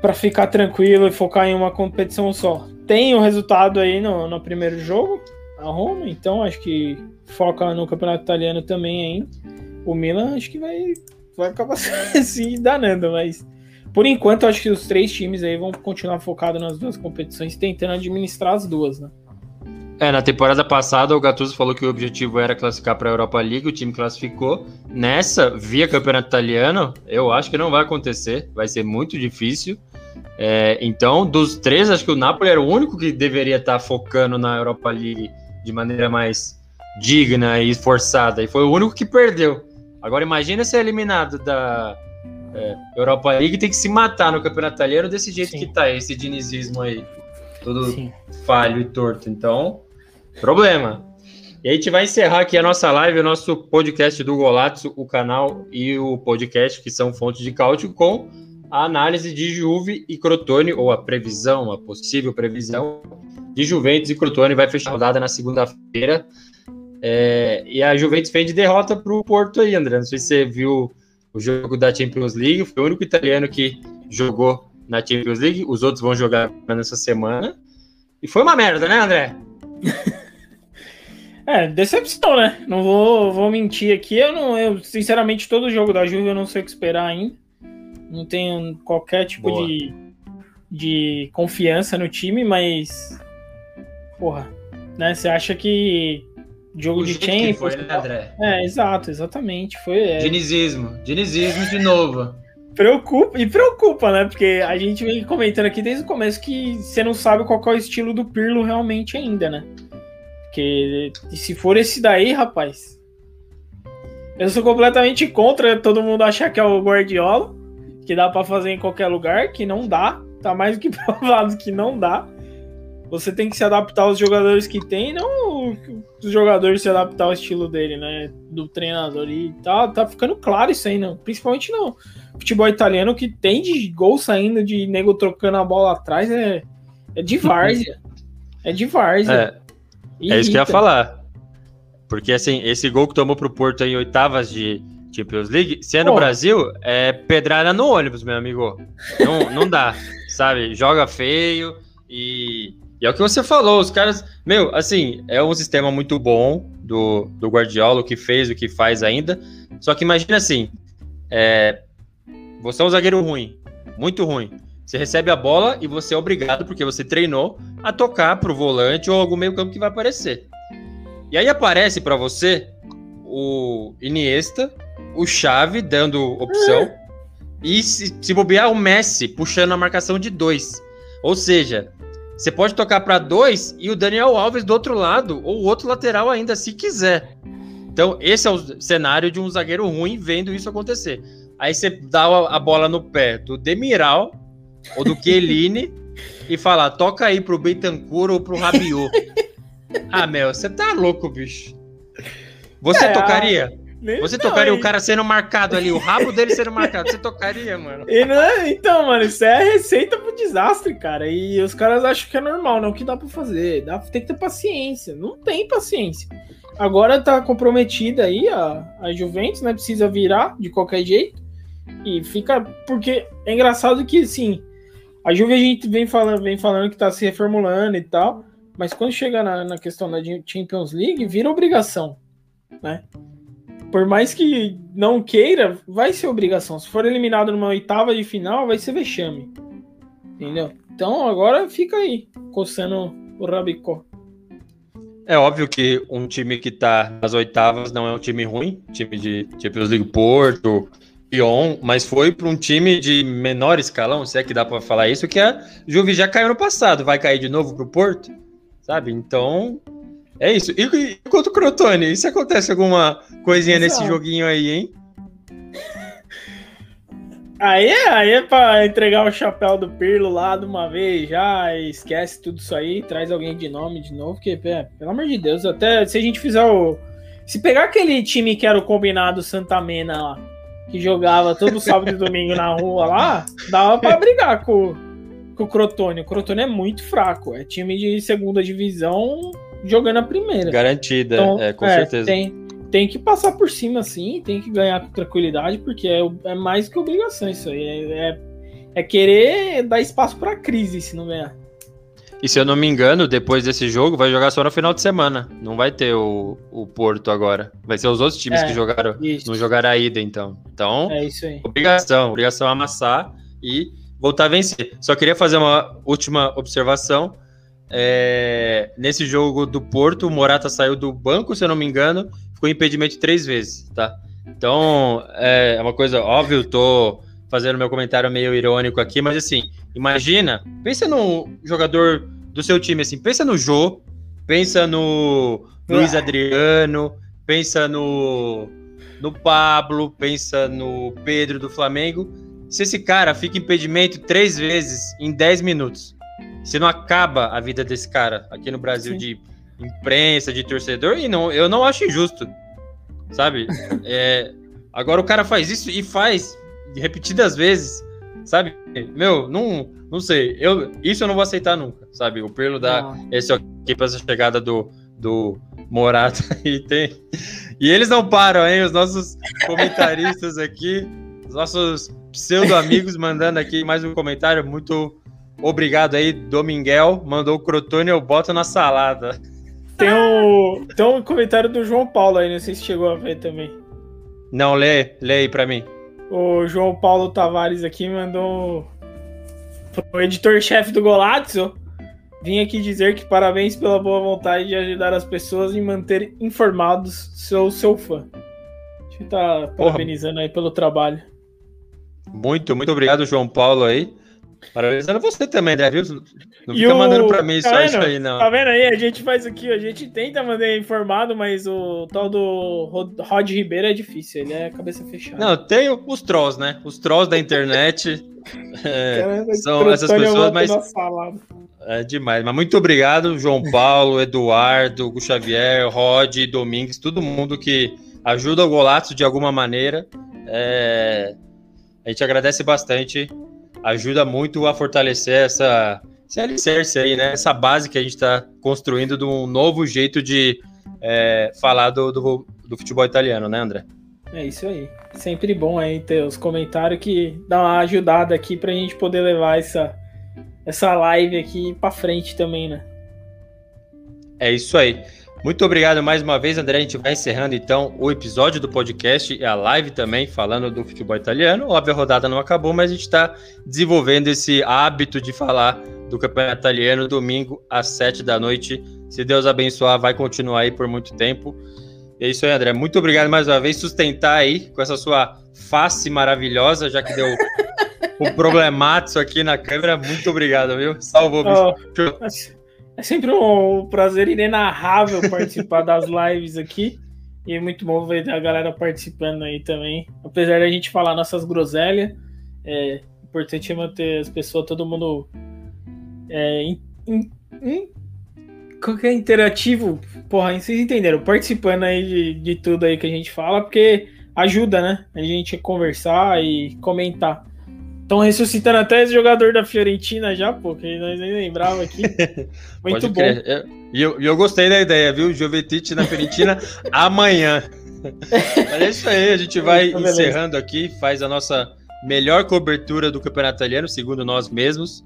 para ficar tranquilo e focar em uma competição só. Tem o resultado aí no, no primeiro jogo, a Roma, então acho que foca no campeonato italiano também ainda. O Milan acho que vai, vai acabar se danando, mas por enquanto, acho que os três times aí vão continuar focados nas duas competições, tentando administrar as duas, né? É, na temporada passada o Gattuso falou que o objetivo era classificar para a Europa League, o time classificou. Nessa, via campeonato italiano, eu acho que não vai acontecer, vai ser muito difícil. É, então, dos três, acho que o Napoli era o único que deveria estar focando na Europa League de maneira mais digna e esforçada, e foi o único que perdeu. Agora imagina ser eliminado da, é, Europa League tem que se matar no campeonato italiano desse jeito Sim. que tá, esse dinizismo aí. Tudo Sim. falho e torto. Então, problema. E a gente vai encerrar aqui a nossa live, o nosso podcast do Golazzo, o canal e o podcast, que são fontes de cálcio, com a análise de Juve e Crotone, ou a previsão, a possível previsão de Juventus e Crotone. Vai fechar a rodada na segunda-feira. É, e a Juventus fez de derrota para o Porto aí, André. Não sei se você viu o jogo da Champions League. Foi o único italiano que jogou na Champions League. Os outros vão jogar nessa semana. E foi uma merda, né, André? é, decepção, né? Não vou, vou mentir aqui. Eu, não, eu, sinceramente, todo jogo da Juve eu não sei o que esperar ainda. Não tenho qualquer tipo de, de confiança no time, mas. Porra, né? Você acha que jogo de Champions. Foi, né, André? É, exato, exatamente. Foi. É... Dinizismo. Dinizismo de novo. Preocupa, e preocupa, né? Porque a gente vem comentando aqui desde o começo que você não sabe qual é o estilo do Pirlo realmente ainda, né? Porque se for esse daí, rapaz. Eu sou completamente contra todo mundo achar que é o Guardiola, que dá para fazer em qualquer lugar, que não dá. Tá mais do que provado que não dá. Você tem que se adaptar aos jogadores que tem, não os jogadores se adaptar ao estilo dele, né? Do treinador. E tá, tá ficando claro isso aí, não. Principalmente no futebol italiano, que tem de gol saindo de nego trocando a bola atrás, é, é de várzea. É de várzea. É, é isso que eu ia falar. Porque assim, esse gol que tomou pro Porto em oitavas de Champions League, se é no. Brasil, é pedrada no ônibus, meu amigo. Não, não dá, sabe? Joga feio e e é o que você falou, os caras. Meu, assim, é um sistema muito bom do, do Guardiola, o que fez, o que faz ainda. Só que imagina assim: é, você é um zagueiro ruim, muito ruim. Você recebe a bola e você é obrigado, porque você treinou, a tocar pro volante ou algum meio-campo que vai aparecer. E aí aparece para você o Iniesta, o Chave dando opção, é. e se, se bobear o Messi puxando a marcação de dois. Ou seja, você pode tocar para dois e o Daniel Alves do outro lado, ou o outro lateral ainda, se quiser. Então, esse é o cenário de um zagueiro ruim vendo isso acontecer. Aí você dá a bola no pé do Demiral ou do Keline e fala: toca aí pro Betancourt ou pro Rabiot. ah, meu, você tá louco, bicho. Você é, tocaria? Nem você tocaria o cara sendo marcado ali, o rabo dele sendo marcado. Você tocaria, mano. Não, então, mano, isso é receita pro desastre, cara. E os caras acham que é normal, não que dá pra fazer. Dá, tem que ter paciência. Não tem paciência. Agora tá comprometida aí a, a Juventus, né? Precisa virar de qualquer jeito. E fica. Porque é engraçado que, assim, a Juve a gente vem falando, vem falando que tá se reformulando e tal. mas quando chega na, na questão da Champions League, vira obrigação, né? Por mais que não queira, vai ser obrigação. Se for eliminado numa oitava de final, vai ser vexame. Entendeu? Então agora fica aí, coçando o rabicó. É óbvio que um time que tá nas oitavas não é um time ruim, time de Champions League Porto, Lyon, mas foi para um time de menor escalão, se é que dá para falar isso, que a Juve já caiu no passado, vai cair de novo pro Porto, sabe? Então, é isso. E, e quanto o Crotone, e se acontece alguma coisinha Exato. nesse joguinho aí, hein? Aí, aí é pra entregar o chapéu do Pirlo lá de uma vez já, esquece tudo isso aí, traz alguém de nome de novo, que, é, pelo amor de Deus, até se a gente fizer o. Se pegar aquele time que era o combinado Santa Mena lá, que jogava todo sábado e domingo na rua lá, dava pra brigar com, com o Crotone. O Crotone é muito fraco, é time de segunda divisão jogando a primeira. Garantida, então, é, com é, certeza. Tem, tem que passar por cima, sim, tem que ganhar com tranquilidade, porque é, é mais que obrigação isso aí. É, é, é querer dar espaço para crise se não ganhar. E se eu não me engano, depois desse jogo, vai jogar só no final de semana. Não vai ter o, o Porto agora. Vai ser os outros times é, que jogaram. Isso. Não jogaram a ida, então. Então, é isso aí. obrigação. Obrigação amassar e voltar a vencer. Só queria fazer uma última observação. É, nesse jogo do Porto, o Morata saiu do banco, se eu não me engano, ficou impedimento três vezes, tá? Então, é, é uma coisa óbvio, tô fazendo meu comentário meio irônico aqui, mas assim, imagina, pensa no jogador do seu time, assim, pensa no Jô, pensa no Luiz Adriano, pensa no, no Pablo, pensa no Pedro do Flamengo. Se esse cara fica impedimento três vezes em 10 minutos, se não acaba a vida desse cara aqui no Brasil Sim. de imprensa, de torcedor, e não, eu não acho injusto, sabe? É, agora o cara faz isso e faz repetidas vezes, sabe? Meu, não, não sei, eu, isso eu não vou aceitar nunca, sabe? O Perlo dá esse ok pra essa chegada do, do Morata e tem. E eles não param, hein? Os nossos comentaristas aqui, os nossos pseudo-amigos mandando aqui mais um comentário. Muito obrigado aí, Dominguel. Mandou o Crotone, eu boto na salada. Tem um, tem um comentário do João Paulo aí, não sei se chegou a ver também. Não, lê, lê aí pra mim. O João Paulo Tavares aqui mandou. O editor-chefe do Golazzo. Vim aqui dizer que parabéns pela boa vontade de ajudar as pessoas e manter informados. Sou seu fã. Estar tá parabenizando aí pelo trabalho. Muito, muito obrigado, João Paulo aí. Parabenizando você também, né, viu? Não fica o... mandando pra mim tá só isso aí, não. Tá vendo aí? A gente faz aqui, a gente tenta mandar informado, mas o tal do Rod Ribeiro é difícil, ele é cabeça fechada. Não, tem os trolls, né? Os trolls da internet. é, são essas pessoas, mas. É demais. Mas muito obrigado, João Paulo, Eduardo, Gu Xavier, Rod, Domingues, todo mundo que ajuda o Golato de alguma maneira. É... A gente agradece bastante ajuda muito a fortalecer essa, esse alicerce aí, né? Essa base que a gente está construindo de um novo jeito de é, falar do, do, do, futebol italiano, né, André? É isso aí. Sempre bom aí ter os comentários que dão uma ajudada aqui para a gente poder levar essa, essa live aqui para frente também, né? É isso aí. Muito obrigado mais uma vez, André. A gente vai encerrando então o episódio do podcast e a live também, falando do futebol italiano. Óbvio, a rodada não acabou, mas a gente está desenvolvendo esse hábito de falar do campeonato italiano domingo às sete da noite. Se Deus abençoar, vai continuar aí por muito tempo. É isso aí, André. Muito obrigado mais uma vez. Sustentar aí com essa sua face maravilhosa, já que deu um problemato aqui na câmera. Muito obrigado, viu? Salvou, bicho. Oh, é sempre um prazer inenarrável participar das lives aqui. E é muito bom ver a galera participando aí também. Apesar da gente falar nossas groselhas, é importante manter as pessoas, todo mundo é, in, in, in, é interativo. Porra, vocês entenderam? Participando aí de, de tudo aí que a gente fala, porque ajuda, né? A gente conversar e comentar. Estão ressuscitando até esse jogador da Fiorentina já, pô, que nós nem lembrava aqui. Muito bom. E eu, eu, gostei da ideia, viu? Jovetic na Fiorentina amanhã. Mas é isso aí, a gente vai então, encerrando aqui, faz a nossa melhor cobertura do campeonato italiano, segundo nós mesmos.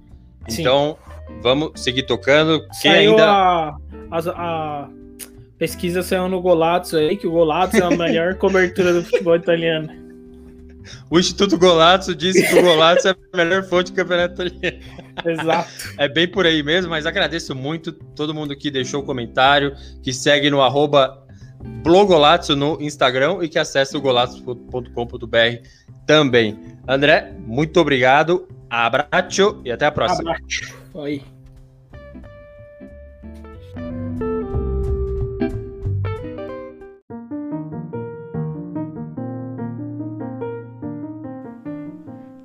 Sim. Então, Vamos seguir tocando. Quem Saiu ainda... a, a, a pesquisa saiu no Golazzo aí, que o Golazzo é a melhor cobertura do futebol italiano. O Instituto Golazzo disse que o Golazzo é a melhor fonte do campeonato italiano. Exato. É bem por aí mesmo, mas agradeço muito todo mundo que deixou o comentário, que segue no arroba Blogolazzo no Instagram e que acessa o golazzo.com.br também. André, muito obrigado, abraço e até a próxima. Abraço. Oi.